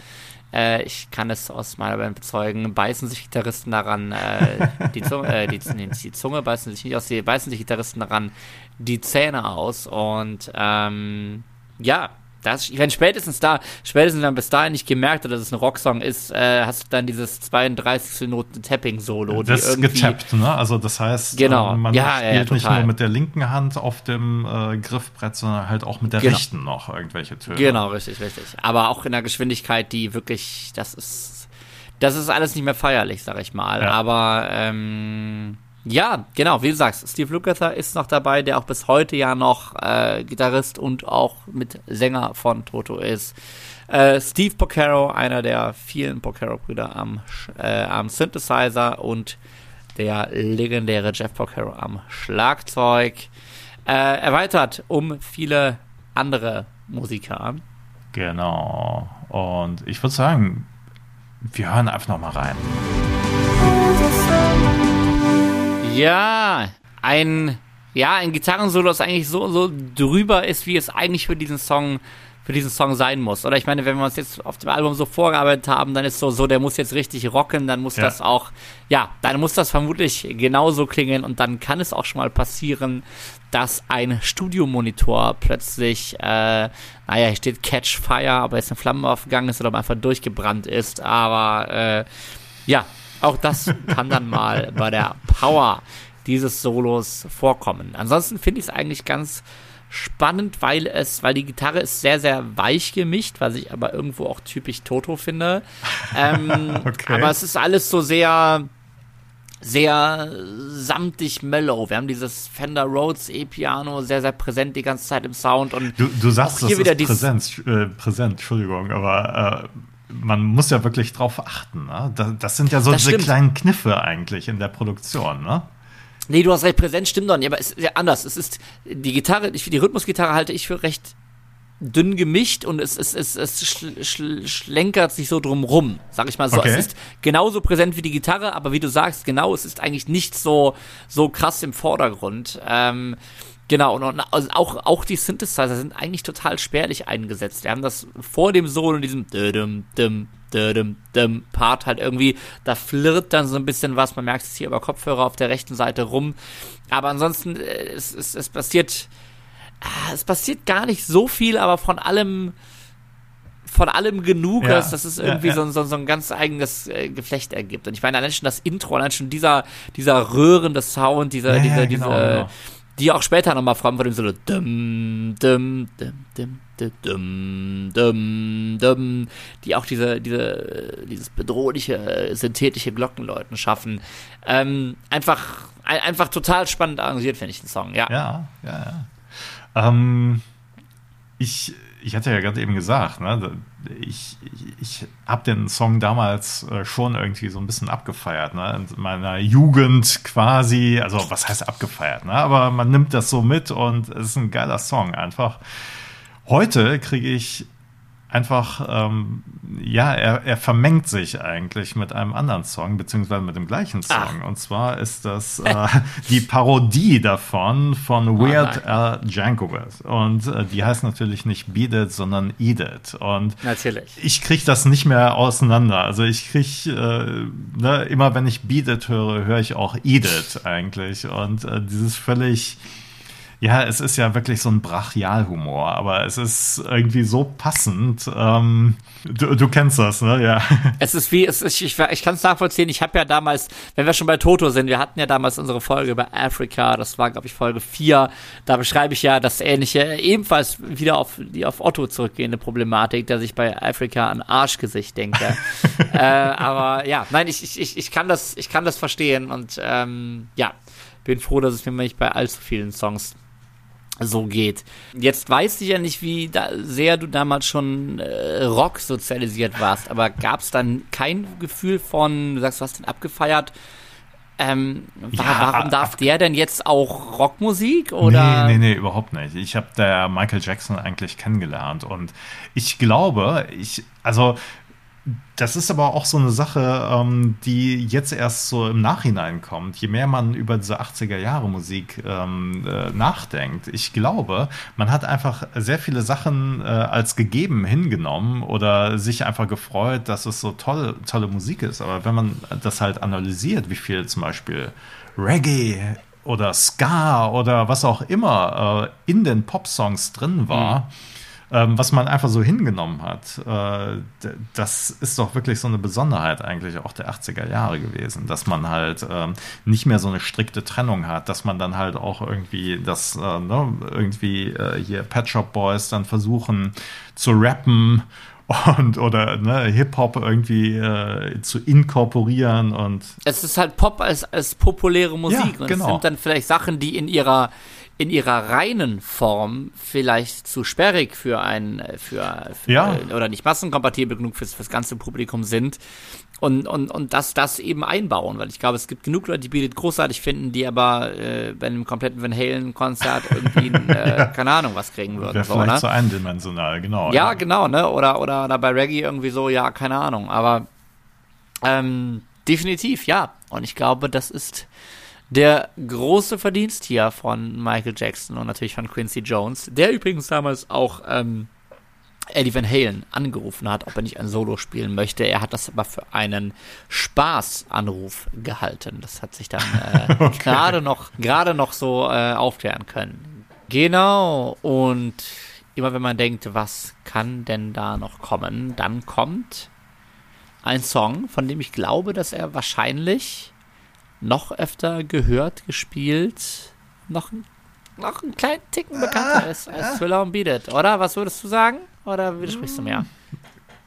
äh, ich kann es aus meiner Band bezeugen, beißen sich Gitarristen daran, äh, die, Zunge, äh, die, nee, die Zunge beißen sich nicht aus, die beißen sich Gitarristen daran die Zähne aus. Und ähm, ja, das, wenn spätestens da, spätestens dann bis dahin nicht gemerkt hat, dass es ein Rocksong ist, äh, hast du dann dieses 32 Noten Tapping-Solo, die Das ist getappt, ne? Also das heißt, Genau. äh, man Ja, ja, ja, spielt nicht nur mit der linken Hand auf dem äh, Griffbrett, sondern halt auch mit der Genau. rechten noch irgendwelche Töne. Genau, richtig, richtig. Aber auch in der Geschwindigkeit, die wirklich, das ist, das ist alles nicht mehr feierlich, sag ich mal. Aber ähm, ja, genau, wie du sagst, Steve Lukather ist noch dabei, der auch bis heute ja noch äh, Gitarrist und auch mit Sänger von Toto ist. Äh, Steve Porcaro, einer der vielen Porcaro-Brüder am, äh, am Synthesizer und der legendäre Jeff Porcaro am Schlagzeug. Äh, erweitert um viele andere Musiker. Genau. Und ich würde sagen, wir hören einfach noch mal rein. Ja, ein, ja, ein Gitarrensolo, das eigentlich so, so drüber ist, wie es eigentlich für diesen Song, für diesen Song sein muss. Oder ich meine, wenn wir uns jetzt auf dem Album so vorgearbeitet haben, dann ist so, so, der muss jetzt richtig rocken, dann muss Ja. das auch, ja, dann muss das vermutlich genauso klingen und dann kann es auch schon mal passieren, dass ein Studiomonitor plötzlich, äh, naja, hier steht Catch Fire, aber jetzt eine Flamme aufgegangen ist oder einfach durchgebrannt ist, aber, äh, ja, auch das kann dann mal bei der Power dieses Solos vorkommen. Ansonsten finde ich es eigentlich ganz spannend, weil es, weil die Gitarre ist sehr, sehr weich gemischt, was ich aber irgendwo auch typisch Toto finde. Ähm, Okay. Aber es ist alles so sehr, sehr samtig mellow. Wir haben dieses Fender Rhodes E-Piano sehr, sehr präsent die ganze Zeit im Sound und Du, du sagst, Auch das hier wieder ist Präsenz, äh, präsent, Entschuldigung, aber äh, man muss ja wirklich drauf achten. Ne? Das, das sind ja so Das diese stimmt. kleinen Kniffe eigentlich in der Produktion. Ne? Nee, du hast recht, präsent stimmt doch nicht, aber es ist ja anders. Es ist die Gitarre, ich, die Rhythmusgitarre halte ich für recht dünn gemischt und es, es, es, es schl, schl, schlenkert sich so drumrum, sag ich mal so. Okay. Es ist genauso präsent wie die Gitarre, aber wie du sagst, genau, es ist eigentlich nicht so, so krass im Vordergrund. Ähm, genau, und, und also auch, auch die Synthesizer sind eigentlich total spärlich eingesetzt. Wir haben das vor dem Solo in diesem düm, düm, düm, düm Part halt irgendwie, da flirrt dann so ein bisschen was, man merkt es hier über Kopfhörer auf der rechten Seite rum. Aber ansonsten, äh, es, es, es passiert, ah, es passiert gar nicht so viel, aber von allem, von allem genug, Ja, dass, dass es ja, irgendwie ja. So, so, so ein ganz eigenes äh, Geflecht ergibt. Und ich meine, allein schon das Intro, allein schon dieser, dieser rührende Sound, dieser, Ja, dieser, ja, diese, genau, genau die auch später nochmal fragen von dem Solo. Dum, dum, dum, dum, dum, dum, dum, die auch diese, diese, dieses bedrohliche, äh, synthetische Glockenläuten schaffen. Ähm, einfach, ein, einfach total spannend arrangiert, finde ich den Song, ja. Ja, ja, ja. Ähm, ich ich hatte ja gerade eben gesagt, ne, ich, ich, habe den Song damals äh, schon irgendwie so ein bisschen abgefeiert, ne, in meiner Jugend quasi, also was heißt abgefeiert, ne, aber man nimmt das so mit und es ist ein geiler Song einfach. Heute kriege ich einfach, ähm, ja, er, er vermengt sich eigentlich mit einem anderen Song, beziehungsweise mit dem gleichen Song. Ach. Und zwar ist das äh, die Parodie davon von oh, Weird oh, Al Jankovic. Und äh, die heißt natürlich nicht Beat It, sondern Eat It. Und natürlich. ich kriege das nicht mehr auseinander. Also ich kriege, äh, ne, immer wenn ich Beat It höre, höre ich auch Eat It eigentlich. Und äh, dieses völlig ja, es ist ja wirklich so ein Brachialhumor, aber es ist irgendwie so passend. Ähm, du, du, kennst das, ne? Ja. Es ist wie, es ist, ich, ich kann es nachvollziehen. Ich habe ja damals, wenn wir schon bei Toto sind, wir hatten ja damals unsere Folge über Afrika, das war, glaube ich, Folge 4. Da beschreibe ich ja das ähnliche, ebenfalls wieder auf die auf Otto zurückgehende Problematik, dass ich bei Afrika an Arschgesicht denke. äh, aber ja, nein, ich, ich, ich, kann das, ich kann das verstehen und ähm, ja, bin froh, dass es mir nicht bei allzu vielen Songs so geht. Jetzt weiß ich ja nicht, wie da sehr du damals schon äh, Rock sozialisiert warst, aber gab es dann kein Gefühl von, du sagst, du hast den abgefeiert, ähm, ja, warum darf der denn jetzt auch Rockmusik oder? Nee, nee, nee, überhaupt nicht. Ich habe der Michael Jackson eigentlich kennengelernt und ich glaube, ich, also das ist aber auch so eine Sache, ähm, die jetzt erst so im Nachhinein kommt, je mehr man über diese 80er Jahre Musik ähm, äh, nachdenkt. Ich glaube, man hat einfach sehr viele Sachen äh, als gegeben hingenommen oder sich einfach gefreut, dass es so toll, tolle Musik ist. Aber wenn man das halt analysiert, wie viel zum Beispiel Reggae oder Ska oder was auch immer äh, in den Popsongs drin war, mhm ähm, was man einfach so hingenommen hat. Äh, das ist doch wirklich so eine Besonderheit eigentlich auch der 80er Jahre gewesen, dass man halt ähm, nicht mehr so eine strikte Trennung hat, dass man dann halt auch irgendwie das, äh, ne, irgendwie äh, hier Pet Shop Boys dann versuchen zu rappen und oder ne, Hip-Hop irgendwie äh, zu inkorporieren und es ist halt Pop als, als populäre Musik ja, und genau. es sind dann vielleicht Sachen, die in ihrer in ihrer reinen Form vielleicht zu sperrig für ein, für, für ja. oder nicht massenkompatibel genug fürs, fürs ganze Publikum sind. Und, und, und das, das eben einbauen, weil ich glaube, es gibt genug Leute, die Beat großartig finden, die aber äh, bei einem kompletten Van Halen-Konzert irgendwie, äh, ja. keine Ahnung, was kriegen würden. Wäre so, vielleicht ne? so eindimensional, genau. Ja, ja, genau, ne? Oder, oder, oder bei Reggae irgendwie so, ja, keine Ahnung. Aber ähm, definitiv, ja. Und ich glaube, das ist der große Verdienst hier von Michael Jackson und natürlich von Quincy Jones, der übrigens damals auch ähm, Eddie Van Halen angerufen hat, ob er nicht ein Solo spielen möchte. Er hat das aber für einen Spaßanruf gehalten. Das hat sich dann äh, okay. gerade noch, gerade noch so äh, aufklären können. Genau. Und immer wenn man denkt, was kann denn da noch kommen, dann kommt ein Song, von dem ich glaube, dass er wahrscheinlich noch öfter gehört, gespielt, noch, noch einen kleinen Ticken bekannter ah, ist als ah. Thriller und Beat It, oder? Was würdest du sagen? Oder widersprichst du mir?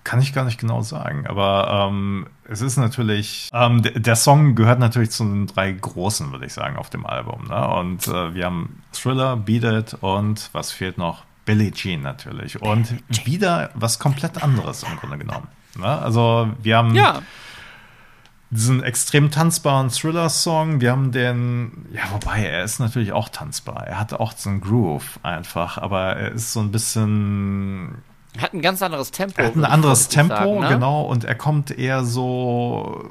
Kann ich gar nicht genau sagen, aber ähm, es ist natürlich, ähm, der Song gehört natürlich zu den drei großen, würde ich sagen, auf dem Album. Ne? Und äh, wir haben Thriller, Beat It und was fehlt noch? Billie Jean natürlich. Und wieder was komplett anderes im Grunde genommen. Ne? Also wir haben ja diesen extrem tanzbaren Thriller-Song. Wir haben den, ja, wobei, er ist natürlich auch tanzbar. Er hat auch so einen Groove einfach, aber er ist so ein bisschen. Er hat ein ganz anderes Tempo. Er hat ein anderes Tempo, sagen, ne? genau, und er kommt eher so.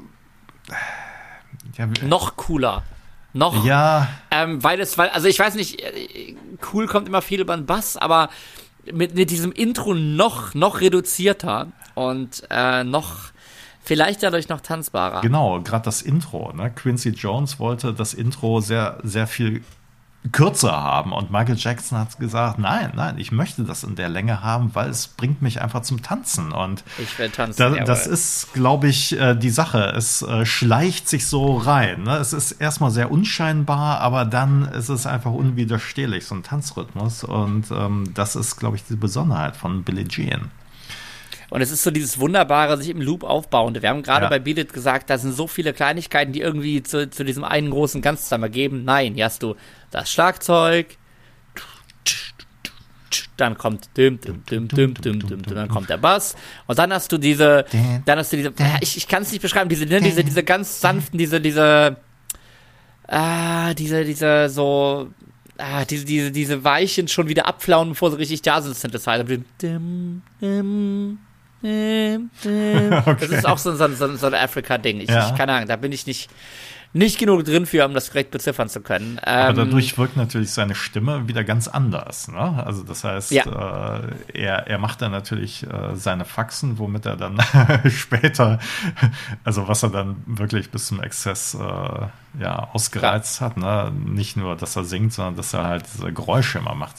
Ja, noch cooler. Noch. Ja. Ähm, weil es, weil, also ich weiß nicht, äh, cool kommt immer viel über den Bass, aber mit, mit diesem Intro noch, noch reduzierter und äh, noch Vielleicht dadurch noch tanzbarer. Genau, gerade das Intro. Ne? Quincy Jones wollte das Intro sehr, sehr viel kürzer haben und Michael Jackson hat gesagt, nein, nein, ich möchte das in der Länge haben, weil es bringt mich einfach zum Tanzen und ich will tanzen. Da, das ist, glaube ich, äh, die Sache. Es äh, schleicht sich so rein. Ne? Es ist erstmal sehr unscheinbar, aber dann ist es einfach unwiderstehlich, so ein Tanzrhythmus und ähm, das ist, glaube ich, die Besonderheit von Billie Jean. Und es ist so dieses wunderbare, sich im Loop aufbauende. Wir haben gerade ja. bei Beat It gesagt, da sind so viele Kleinigkeiten, die irgendwie zu, zu diesem einen großen Ganzzimmer geben. Nein, hier hast du das Schlagzeug, dann kommt dim, dim, dim, dim, dim, dim, dim, dann kommt der Bass und dann hast du diese, dann hast du diese, ich, ich kann es nicht beschreiben, diese, ne, diese, diese ganz sanften, diese, diese, ah, diese, diese so, ah, diese, diese, diese Weichen schon wieder abflauen, bevor sie richtig da sind, Synthesizer. Dim, dim, dim, dim. Das ist auch so, so, so, so ein Afrika-Ding. Ich, Ja. ich keine Ahnung, da bin ich nicht, nicht genug drin für, um das korrekt beziffern zu können. Aber Ähm, dadurch wirkt natürlich seine Stimme wieder ganz anders. Ne? Also das heißt, Ja. äh, er, er macht dann natürlich äh, seine Faxen, womit er dann später, also was er dann wirklich bis zum Exzess äh, ja, ausgereizt hat. Ne? Nicht nur, dass er singt, sondern dass er halt diese Geräusche immer macht.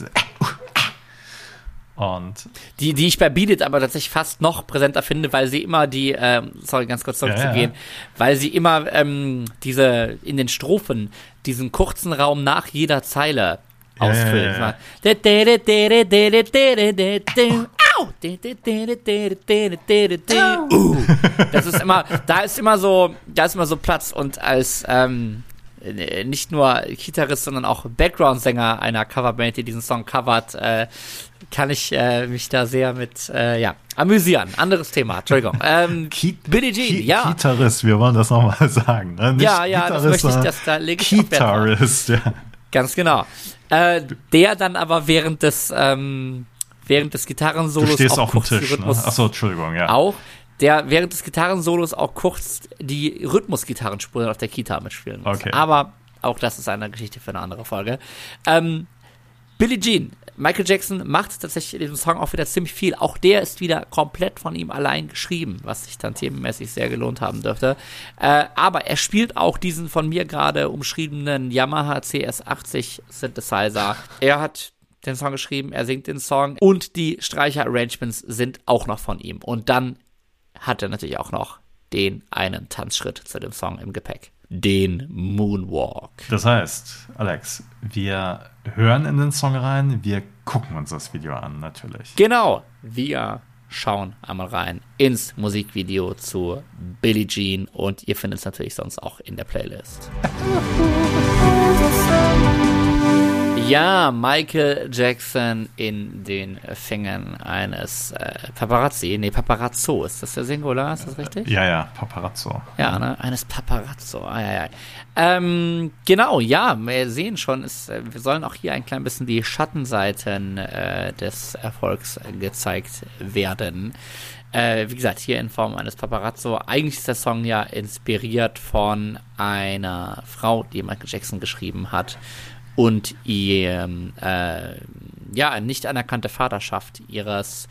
Und Die, die ich bei Beat It aber tatsächlich fast noch präsenter finde, weil sie immer die, ähm, sorry, ganz kurz zurückzugehen, Ja, ja. weil sie immer ähm, diese, in den Strophen, diesen kurzen Raum nach jeder Zeile Ja, ausfüllen. ja! Uh, Das ist immer, da ist immer so, da ist immer so Platz und als ähm, äh, nicht nur Gitarrist, sondern auch Background-Sänger einer Coverband, die diesen Song covert, äh, kann ich äh, mich da sehr mit äh, ja, amüsieren. Anderes Thema, Entschuldigung. Ähm, Billie Jean, Ki- ja. Gitarrist, wir wollen das nochmal sagen. Ne? Nicht Ja, ja, das möchte ich, sondern das- da lege ich. Gitarrist, ja. Ganz genau. Äh, der dann aber während des, ähm, während des Du Gitarrensolos stehst auch auf dem Tisch. Ne? Rhythmus Achso, Entschuldigung, ja. auch, der während des Gitarrensolos auch kurz die Rhythmusgitarrenspuren auf der Kita mitspielen muss. Okay. Aber auch das ist eine Geschichte für eine andere Folge. Ähm, Billie Jean. Michael Jackson macht tatsächlich in diesem Song auch wieder ziemlich viel. Auch der ist wieder komplett von ihm allein geschrieben, was sich dann themenmäßig sehr gelohnt haben dürfte. Äh, aber er spielt auch diesen von mir gerade umschriebenen Yamaha CS80 Synthesizer. Er hat den Song geschrieben, er singt den Song und die Streicher-Arrangements sind auch noch von ihm. Und dann hat er natürlich auch noch den einen Tanzschritt zu dem Song im Gepäck. Den Moonwalk. Das heißt, Alex, wir hören in den Song rein, wir gucken uns das Video an, natürlich. Genau, wir schauen einmal rein ins Musikvideo zu Billie Jean und ihr findet es natürlich sonst auch in der Playlist. Ja, Michael Jackson in den Fängen eines äh, Paparazzi. Nee, Paparazzo, ist das der Singular? Ist das richtig? Ja, ja, Paparazzo. Ja, ne? Eines Paparazzo. Ai, ai, ai. Ähm, genau, ja, wir sehen schon, es, äh, wir sollen auch hier ein klein bisschen die Schattenseiten äh, des Erfolgs gezeigt werden. Äh, wie gesagt, hier in Form eines Paparazzo. Eigentlich ist der Song ja inspiriert von einer Frau, die Michael Jackson geschrieben hat und ihrem äh, ja nicht anerkannte Vaterschaft ihres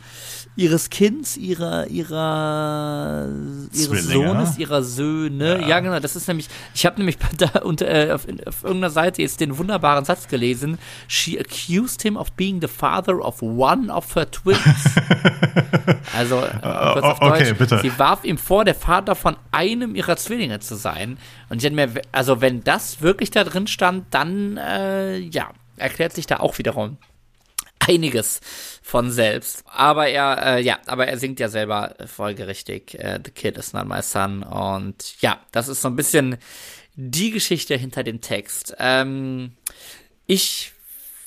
ihres Kinds, ihrer ihrer ihres Zwillinge. Sohnes, ihrer Söhne. Ja. Ja. genau, das ist nämlich ich habe nämlich da unter, äh, auf, auf irgendeiner Seite jetzt den wunderbaren Satz gelesen. She accused him of being the father of one of her twins. also äh, kurz auf okay, Deutsch, bitte. sie warf ihm vor, der Vater von einem ihrer Zwillinge zu sein. Und ich hätte mir, also wenn das wirklich da drin stand, dann äh, ja, erklärt sich da auch wiederum einiges von selbst. Aber er, äh, ja, aber er singt ja selber folgerichtig, äh, The Kid is not my son. Und ja, das ist so ein bisschen die Geschichte hinter dem Text. Ähm, ich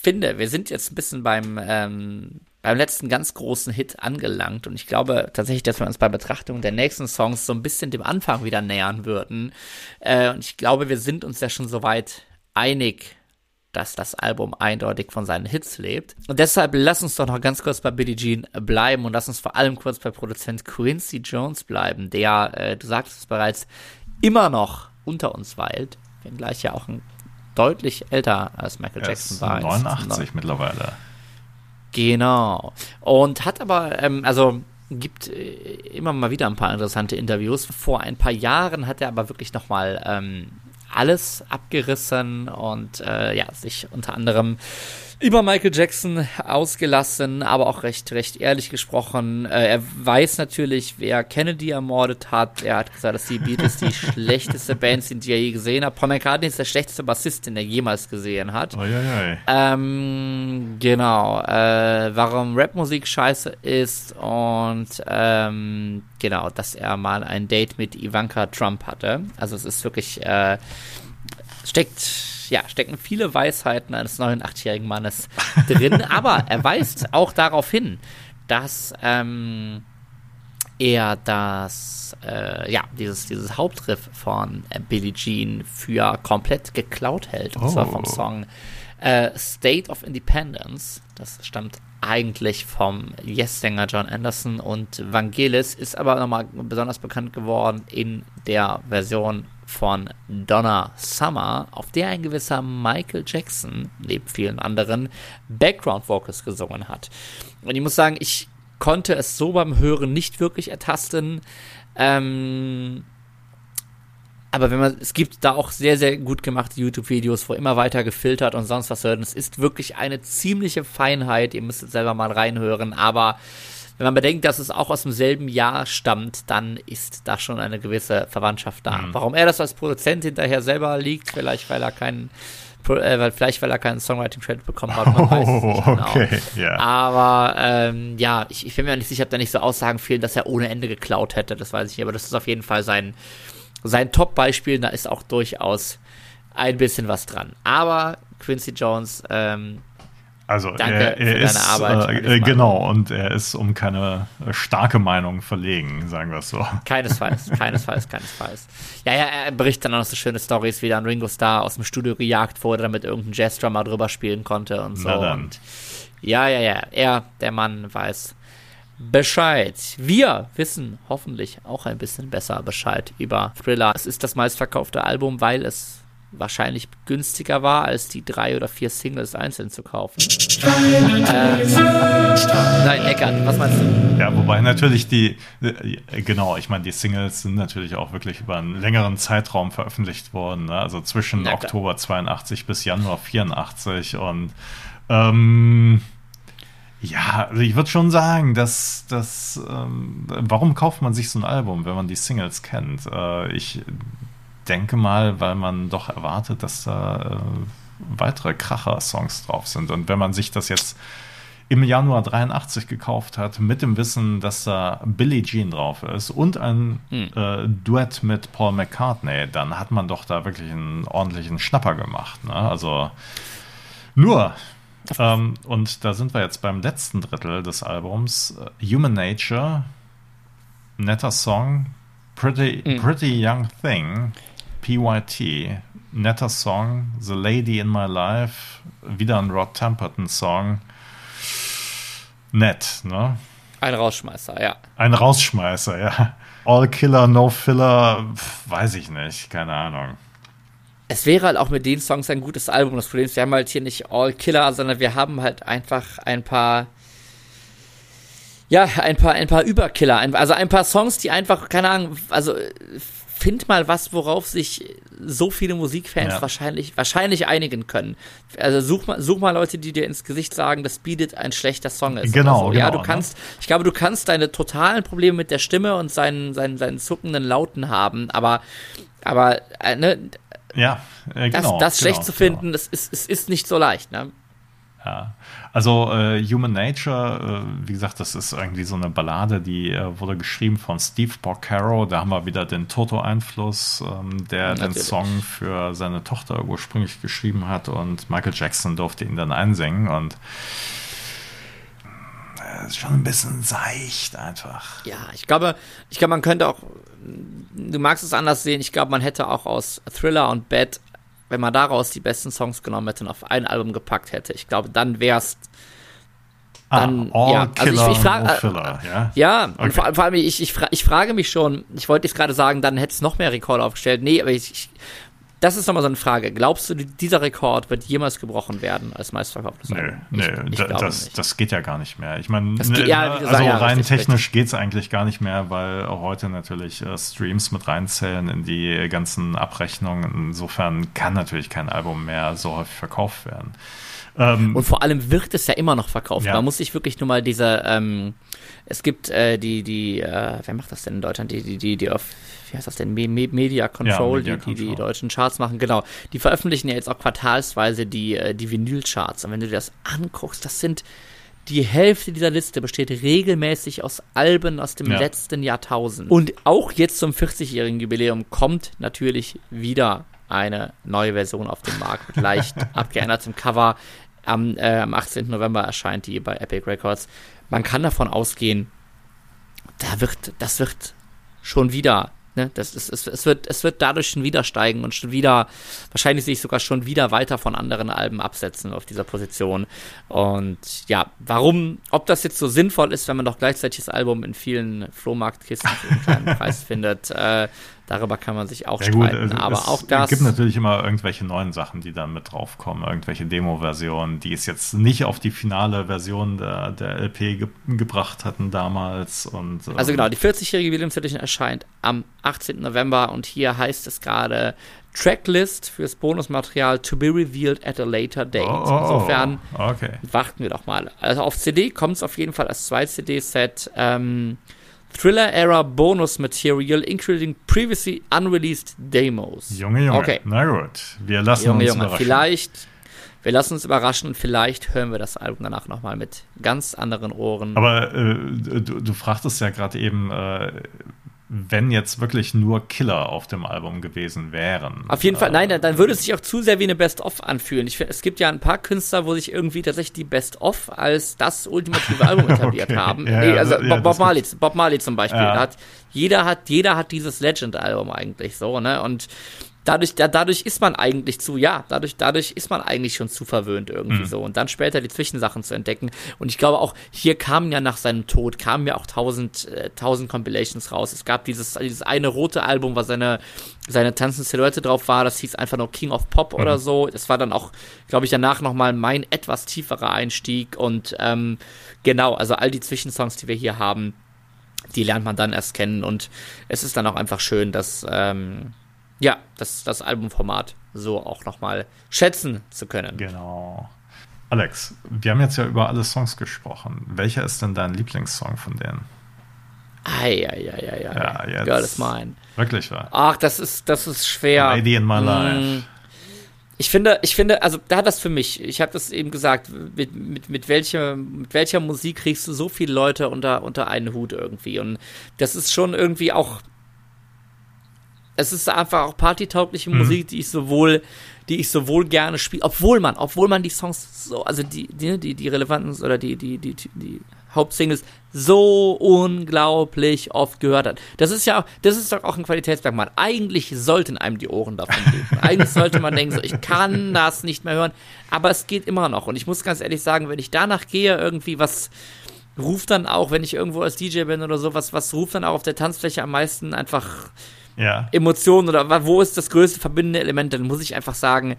finde, wir sind jetzt ein bisschen beim, ähm, beim letzten ganz großen Hit angelangt und ich glaube tatsächlich, dass wir uns bei Betrachtung der nächsten Songs so ein bisschen dem Anfang wieder nähern würden. Äh, und ich glaube, wir sind uns ja schon soweit einig, dass das Album eindeutig von seinen Hits lebt. Und deshalb lass uns doch noch ganz kurz bei Billie Jean bleiben und lass uns vor allem kurz bei Produzent Quincy Jones bleiben, der, äh, du sagtest es bereits, immer noch unter uns weilt, wenngleich ja auch ein deutlich älter als Michael Er Jackson ist war. 89 mittlerweile. Genau. Und hat aber, ähm, also gibt äh, immer mal wieder ein paar interessante Interviews. Vor ein paar Jahren hat er aber wirklich nochmal ähm, alles abgerissen und äh, ja, sich unter anderem über Michael Jackson ausgelassen, aber auch recht, recht ehrlich gesprochen. Äh, er weiß natürlich, wer Kennedy ermordet hat. Er hat gesagt, dass die Beatles die schlechteste Band sind, die er je gesehen hat. Paul McCartney ist der schlechteste Bassist, den er jemals gesehen hat. Uiuiui. Ähm, genau, äh, warum Rapmusik scheiße ist und ähm, genau, dass er mal ein Date mit Ivanka Trump hatte. Also es ist wirklich, äh, steckt ja, stecken viele Weisheiten eines 89-jährigen Mannes drin, aber er weist auch darauf hin, dass ähm, er das, äh, ja, dieses, dieses Hauptriff von äh, Billie Jean für komplett geklaut hält. Und Oh. zwar vom Song äh, State of Independence. Das stammt eigentlich vom Yes-Sänger John Anderson und Vangelis ist aber nochmal besonders bekannt geworden in der Version von Donna Summer, auf der ein gewisser Michael Jackson, neben vielen anderen, Background Vocals gesungen hat. Und ich muss sagen, ich konnte es so beim Hören nicht wirklich ertasten. Ähm, aber wenn man, es gibt da auch sehr, sehr gut gemachte YouTube-Videos, wo immer weiter gefiltert und sonst was hört. Es ist wirklich eine ziemliche Feinheit. Ihr müsstet selber mal reinhören. Aber wenn man bedenkt, dass es auch aus demselben Jahr stammt, dann ist da schon eine gewisse Verwandtschaft da. Warum er das als Produzent hinterher selber liegt, vielleicht weil er keinen, äh, weil, vielleicht weil er keinen Songwriting-Credit bekommen hat, man weiß es Oh, nicht genau. okay, ja. Aber ähm, ja, ich, ich bin mir nicht sicher, ob da nicht so Aussagen fehlen, dass er ohne Ende geklaut hätte. Das weiß ich nicht. Aber das ist auf jeden Fall sein, sein Top-Beispiel. Da ist auch durchaus ein bisschen was dran. Aber Quincy Jones, ähm, Also Danke er, er ist Arbeit äh, genau und er ist um keine äh, starke Meinung verlegen, sagen wir es so. keinesfalls, keinesfalls, keinesfalls. Ja, ja, er berichtet dann auch noch so schöne Stories, wie dann Ringo Starr aus dem Studio gejagt wurde, damit irgendein Jazzdrummer drüber spielen konnte und so. Na dann. Und ja, ja, ja, er, der Mann, weiß Bescheid. Wir wissen hoffentlich auch ein bisschen besser Bescheid über Thriller. Es ist das meistverkaufte Album, weil es wahrscheinlich günstiger war, als die drei oder vier Singles einzeln zu kaufen. ähm, nein, Eckert, was meinst du? Ja, wobei natürlich die, äh, genau, ich meine, die Singles sind natürlich auch wirklich über einen längeren Zeitraum veröffentlicht worden, ne? also zwischen klar. Oktober 82 bis Januar 84 und ähm, ja, also ich würde schon sagen, dass das, ähm, warum kauft man sich so ein Album, wenn man die Singles kennt? Äh, ich denke mal, weil man doch erwartet, dass da äh, weitere Kracher-Songs drauf sind. Und wenn man sich das jetzt im Januar 83 gekauft hat, mit dem Wissen, dass da Billie Jean drauf ist und ein äh, Duett mit Paul McCartney, dann hat man doch da wirklich einen ordentlichen Schnapper gemacht. Ne? Also nur, ähm, und da sind wir jetzt beim letzten Drittel des Albums, äh, Human Nature, netter Song, Pretty, Pretty Young Thing, PYT, netter Song, The Lady in My Life, wieder ein Rod Temperton Song, nett, ne? Ein Rausschmeißer, ja. Ein Rausschmeißer, ja. All Killer, No Filler, pf, weiß ich nicht, keine Ahnung. Es wäre halt auch mit den Songs ein gutes Album. Das Problem ist, wir haben halt hier nicht All Killer, sondern wir haben halt einfach ein paar. Ja, ein paar, ein paar Überkiller. Also ein paar Songs, die einfach, keine Ahnung, also äh, find mal was, worauf sich so viele Musikfans Ja. wahrscheinlich, wahrscheinlich einigen können. Also such mal, such mal Leute, die dir ins Gesicht sagen, dass Beat ein schlechter Song ist. Genau, so. Ja, genau, du kannst, ich glaube, du kannst deine totalen Probleme mit der Stimme und seinen, seinen, seinen zuckenden Lauten haben, aber, aber, äh, ne, Ja, äh, das, genau. das schlecht genau, zu finden, das ist, es ist nicht so leicht, ne? Ja. Also äh, Human Nature, äh, wie gesagt, das ist irgendwie so eine Ballade, die äh, wurde geschrieben von Steve Porcaro. Da haben wir wieder den Toto-Einfluss, ähm, der den Natürlich. Song für seine Tochter ursprünglich geschrieben hat und Michael Jackson durfte ihn dann einsingen und äh, ist schon ein bisschen seicht einfach. Ja, ich glaube, ich glaube, man könnte auch, du magst es anders sehen, ich glaube, man hätte auch aus Thriller und Bad, wenn man daraus die besten Songs genommen hätte und auf ein Album gepackt hätte, ich glaube, dann wär's, Dann, ah, all ja, also ich- ich frag- no äh, ja? ja, und Okay. vor, vor allem, ich, ich, fra ich frage mich schon, ich wollte jetzt gerade sagen, dann hätte es noch mehr Rekorde aufgestellt, nee, aber ich, ich das ist nochmal so eine Frage. Glaubst du, dieser Rekord wird jemals gebrochen werden als meistverkauftes Nö, Album? nö, ich, ich da- das, nicht. das geht ja gar nicht mehr. Ich meine, geht- ne, ja, also ja, rein richtig, technisch geht es eigentlich gar nicht mehr, weil auch heute natürlich äh, Streams mit reinzählen in die ganzen Abrechnungen. Insofern kann natürlich kein Album mehr so häufig verkauft werden. Ähm, Und vor allem wird es ja immer noch verkauft. Ja. Man muss sich wirklich nur mal diese, ähm, es gibt äh, die, die, äh, wer macht das denn in Deutschland? Die, die, die, die auf, wie heißt das denn? Me Me Media Control, Media die, die die Control. deutschen Charts machen, genau. Die veröffentlichen ja jetzt auch quartalsweise die, äh, die Vinyl-Charts. Und wenn du dir das anguckst, das sind die Hälfte dieser Liste besteht regelmäßig aus Alben aus dem Ja. letzten Jahrtausend. Und auch jetzt zum 40-jährigen Jubiläum kommt natürlich wieder eine neue Version auf dem Markt mit leicht abgeändertem Cover. Am, äh, am 18. November erscheint die bei Epic Records. Man kann davon ausgehen, da wird, das wird schon wieder Ne, das ist, es, es, wird, es wird dadurch schon wieder steigen und schon wieder, wahrscheinlich sich sogar schon wieder weiter von anderen Alben absetzen auf dieser Position. Und ja, warum, ob das jetzt so sinnvoll ist, wenn man doch gleichzeitig das Album in vielen Flohmarktkisten für einen kleinen Preis findet, äh, Darüber kann man sich auch ja, streiten. Gut, aber auch das. Es gibt natürlich immer irgendwelche neuen Sachen, die dann mit draufkommen. Irgendwelche Demo-Versionen, die es jetzt nicht auf die finale Version der, der LP ge gebracht hatten damals. Und, ähm also genau, die 40-jährige Williams Edition erscheint am 18. November und hier heißt es gerade Tracklist fürs Bonusmaterial to be revealed at a later date. Oh, oh Insofern okay. warten wir doch mal. Also auf CD kommt es auf jeden Fall als 2 CD-Set. Ähm, Thriller Era Bonus Material, including previously unreleased Demos. Junge, Junge. Okay. Na gut, wir lassen Junge, uns Junge. überraschen. Vielleicht, wir lassen uns überraschen und vielleicht hören wir das Album danach nochmal mit ganz anderen Ohren. Aber äh, du, du fragtest ja gerade eben, äh, wenn jetzt wirklich nur Killer auf dem Album gewesen wären. Auf jeden Fall, nein, dann würde es sich auch zu sehr wie eine Best-of anfühlen. Ich es gibt ja ein paar Künstler, wo sich irgendwie tatsächlich die Best-of als das ultimative Album etabliert okay. haben. Ja, nee, also ja, Bob, Bob, Marley, Bob Marley zum Beispiel. Ja. Hat, jeder hat, jeder hat dieses Legend-Album eigentlich so, ne? Und dadurch, da, dadurch ist man eigentlich zu, ja, dadurch, dadurch ist man eigentlich schon zu verwöhnt irgendwie mhm. so. Und dann später die Zwischensachen zu entdecken. Und ich glaube auch, hier kamen ja nach seinem Tod, kamen ja auch tausend, äh, tausend Compilations raus. Es gab dieses, dieses eine rote Album, wo seine, seine tanzende Silhouette drauf war, das hieß einfach nur King of Pop mhm. oder so. Das war dann auch, glaube ich, danach nochmal mein etwas tieferer Einstieg. Und ähm, genau, also all die Zwischensongs, die wir hier haben, die lernt man dann erst kennen. Und es ist dann auch einfach schön, dass, ähm, ja, das, das Albumformat so auch nochmal schätzen zu können. Genau. Alex, wir haben jetzt ja über alle Songs gesprochen. Welcher ist denn dein Lieblingssong von denen? Eieieiei. Ja, jetzt. Girl is mine. Wirklich wahr? Ach, das ist, das ist schwer. Lady in my life. Mm. Ich finde, ich finde, also da hat das für mich, ich habe das eben gesagt, mit, mit, mit, welcher, mit welcher Musik kriegst du so viele Leute unter, unter einen Hut irgendwie. Und das ist schon irgendwie auch es ist einfach auch partytaugliche mhm. Musik, die ich sowohl, die ich sowohl gerne spiele, obwohl man, obwohl man die Songs so, also die, die, die, die relevanten oder die, die, die, die Hauptsingles so unglaublich oft gehört hat. Das ist ja, das ist doch auch ein Qualitätsmerkmal. Eigentlich sollten einem die Ohren davon bluten. Eigentlich sollte man denken, so, ich kann das nicht mehr hören, aber es geht immer noch. Und ich muss ganz ehrlich sagen, wenn ich danach gehe, irgendwie was, ruft dann auch, wenn ich irgendwo als DJ bin oder so, was, was ruft dann auch auf der Tanzfläche am meisten einfach ja. Emotionen oder wo ist das größte verbindende Element, dann muss ich einfach sagen,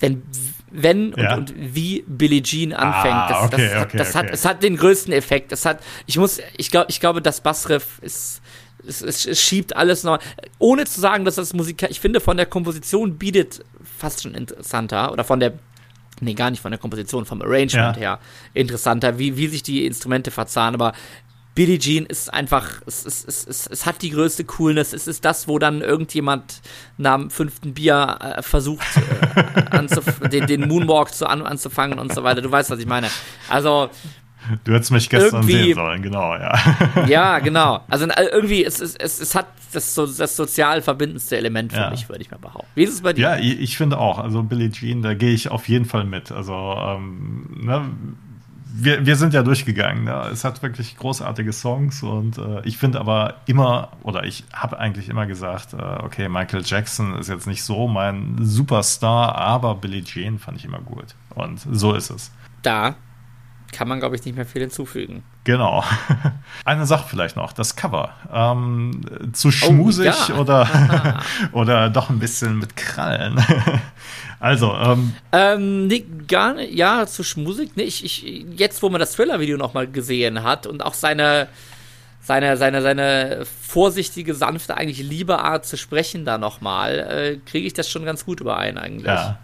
wenn, wenn ja. und, und, wie Billie Jean anfängt, ah, das, okay, das, okay, das okay. hat, es hat den größten Effekt. Es hat, ich muss, ich glaube, ich glaube, das Bassriff ist, es, es, es, schiebt alles noch, ohne zu sagen, dass das Musik, ich finde, von der Komposition bietet fast schon interessanter oder von der nee, gar nicht von der Komposition, vom Arrangement ja. her interessanter, wie, wie sich die Instrumente verzahnen, aber Billie Jean ist einfach, es, es, es, es, es hat die größte Coolness. Es ist das, wo dann irgendjemand nach dem fünften Bier äh, versucht, äh, den, den Moonwalk zu, an, anzufangen und so weiter. Du weißt, was ich meine. Also. Du hättest mich gestern sehen sollen, genau, ja. ja, genau. Also äh, irgendwie, es, es, es, es hat das, so, das sozial verbindendste Element für ja. mich, würde ich mal behaupten. Wie ist es bei dir? Ja, ich, ich finde auch. Also Billie Jean, da gehe ich auf jeden Fall mit. Also, ähm, ne, wir, wir sind ja durchgegangen. Ne? Es hat wirklich großartige Songs und äh, ich finde aber immer, oder ich habe eigentlich immer gesagt, äh, okay, Michael Jackson ist jetzt nicht so mein Superstar, aber Billie Jean fand ich immer gut. Und so ist es. Da kann man, glaube ich, nicht mehr viel hinzufügen. Genau. Eine Sache vielleicht noch, das Cover. Ähm, zu schmusig oh, ja. oder, oder doch ein bisschen mit Krallen. Also, ähm. ähm nee, gar nicht, ja, zu schmusig. Nee, ich, ich, jetzt, wo man das Thriller-Video nochmal gesehen hat und auch seine, seine, seine, seine vorsichtige, sanfte, eigentlich liebe Art zu sprechen da nochmal, äh, kriege ich das schon ganz gut überein eigentlich. Ja.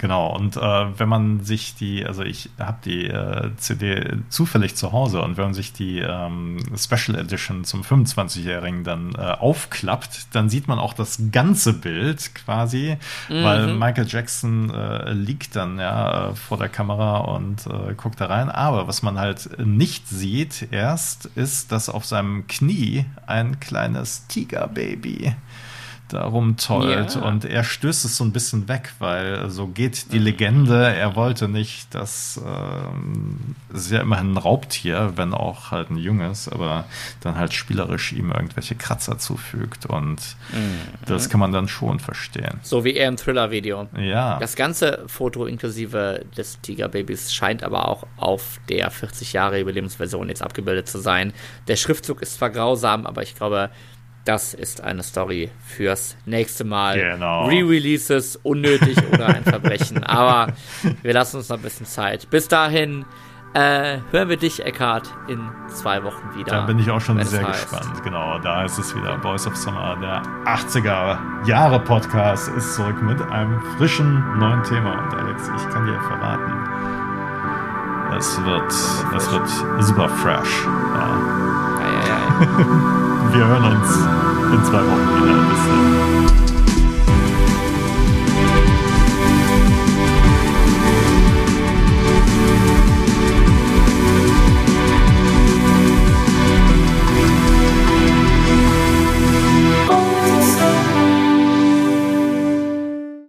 Genau, und äh, wenn man sich die, also ich habe die äh, CD zufällig zu Hause und wenn man sich die ähm, Special Edition zum 25-Jährigen dann äh, aufklappt, dann sieht man auch das ganze Bild quasi, mhm. weil Michael Jackson äh, liegt dann ja vor der Kamera und äh, guckt da rein. Aber was man halt nicht sieht erst, ist, dass auf seinem Knie ein kleines Tigerbaby da rumtollt Ja. und er stößt es so ein bisschen weg, weil so geht die Legende, er wollte nicht, dass ähm, es ist ja immerhin ein Raubtier, wenn auch halt ein junges, aber dann halt spielerisch ihm irgendwelche Kratzer zufügt und das kann man dann schon verstehen. So wie er im Thriller-Video. Ja. Das ganze Foto inklusive des Tigerbabys scheint aber auch auf der 40 Jahre Jubiläumsversion jetzt abgebildet zu sein. Der Schriftzug ist zwar grausam, aber ich glaube, das ist eine Story fürs nächste Mal. Genau. Re-Releases, unnötig oder ein Verbrechen. Aber wir lassen uns noch ein bisschen Zeit. Bis dahin äh, hören wir dich, Eckhard, in zwei Wochen wieder. Da bin ich auch schon sehr heißt. gespannt. Genau, da ist es wieder. Boys of Summer, der 80er Jahre Podcast ist zurück mit einem frischen neuen Thema. Und Alex, ich kann dir verraten, es wird, es wird super fresh. Ja. Ja, ja, ja. Wir hören uns in zwei Wochen wieder. Bis dann.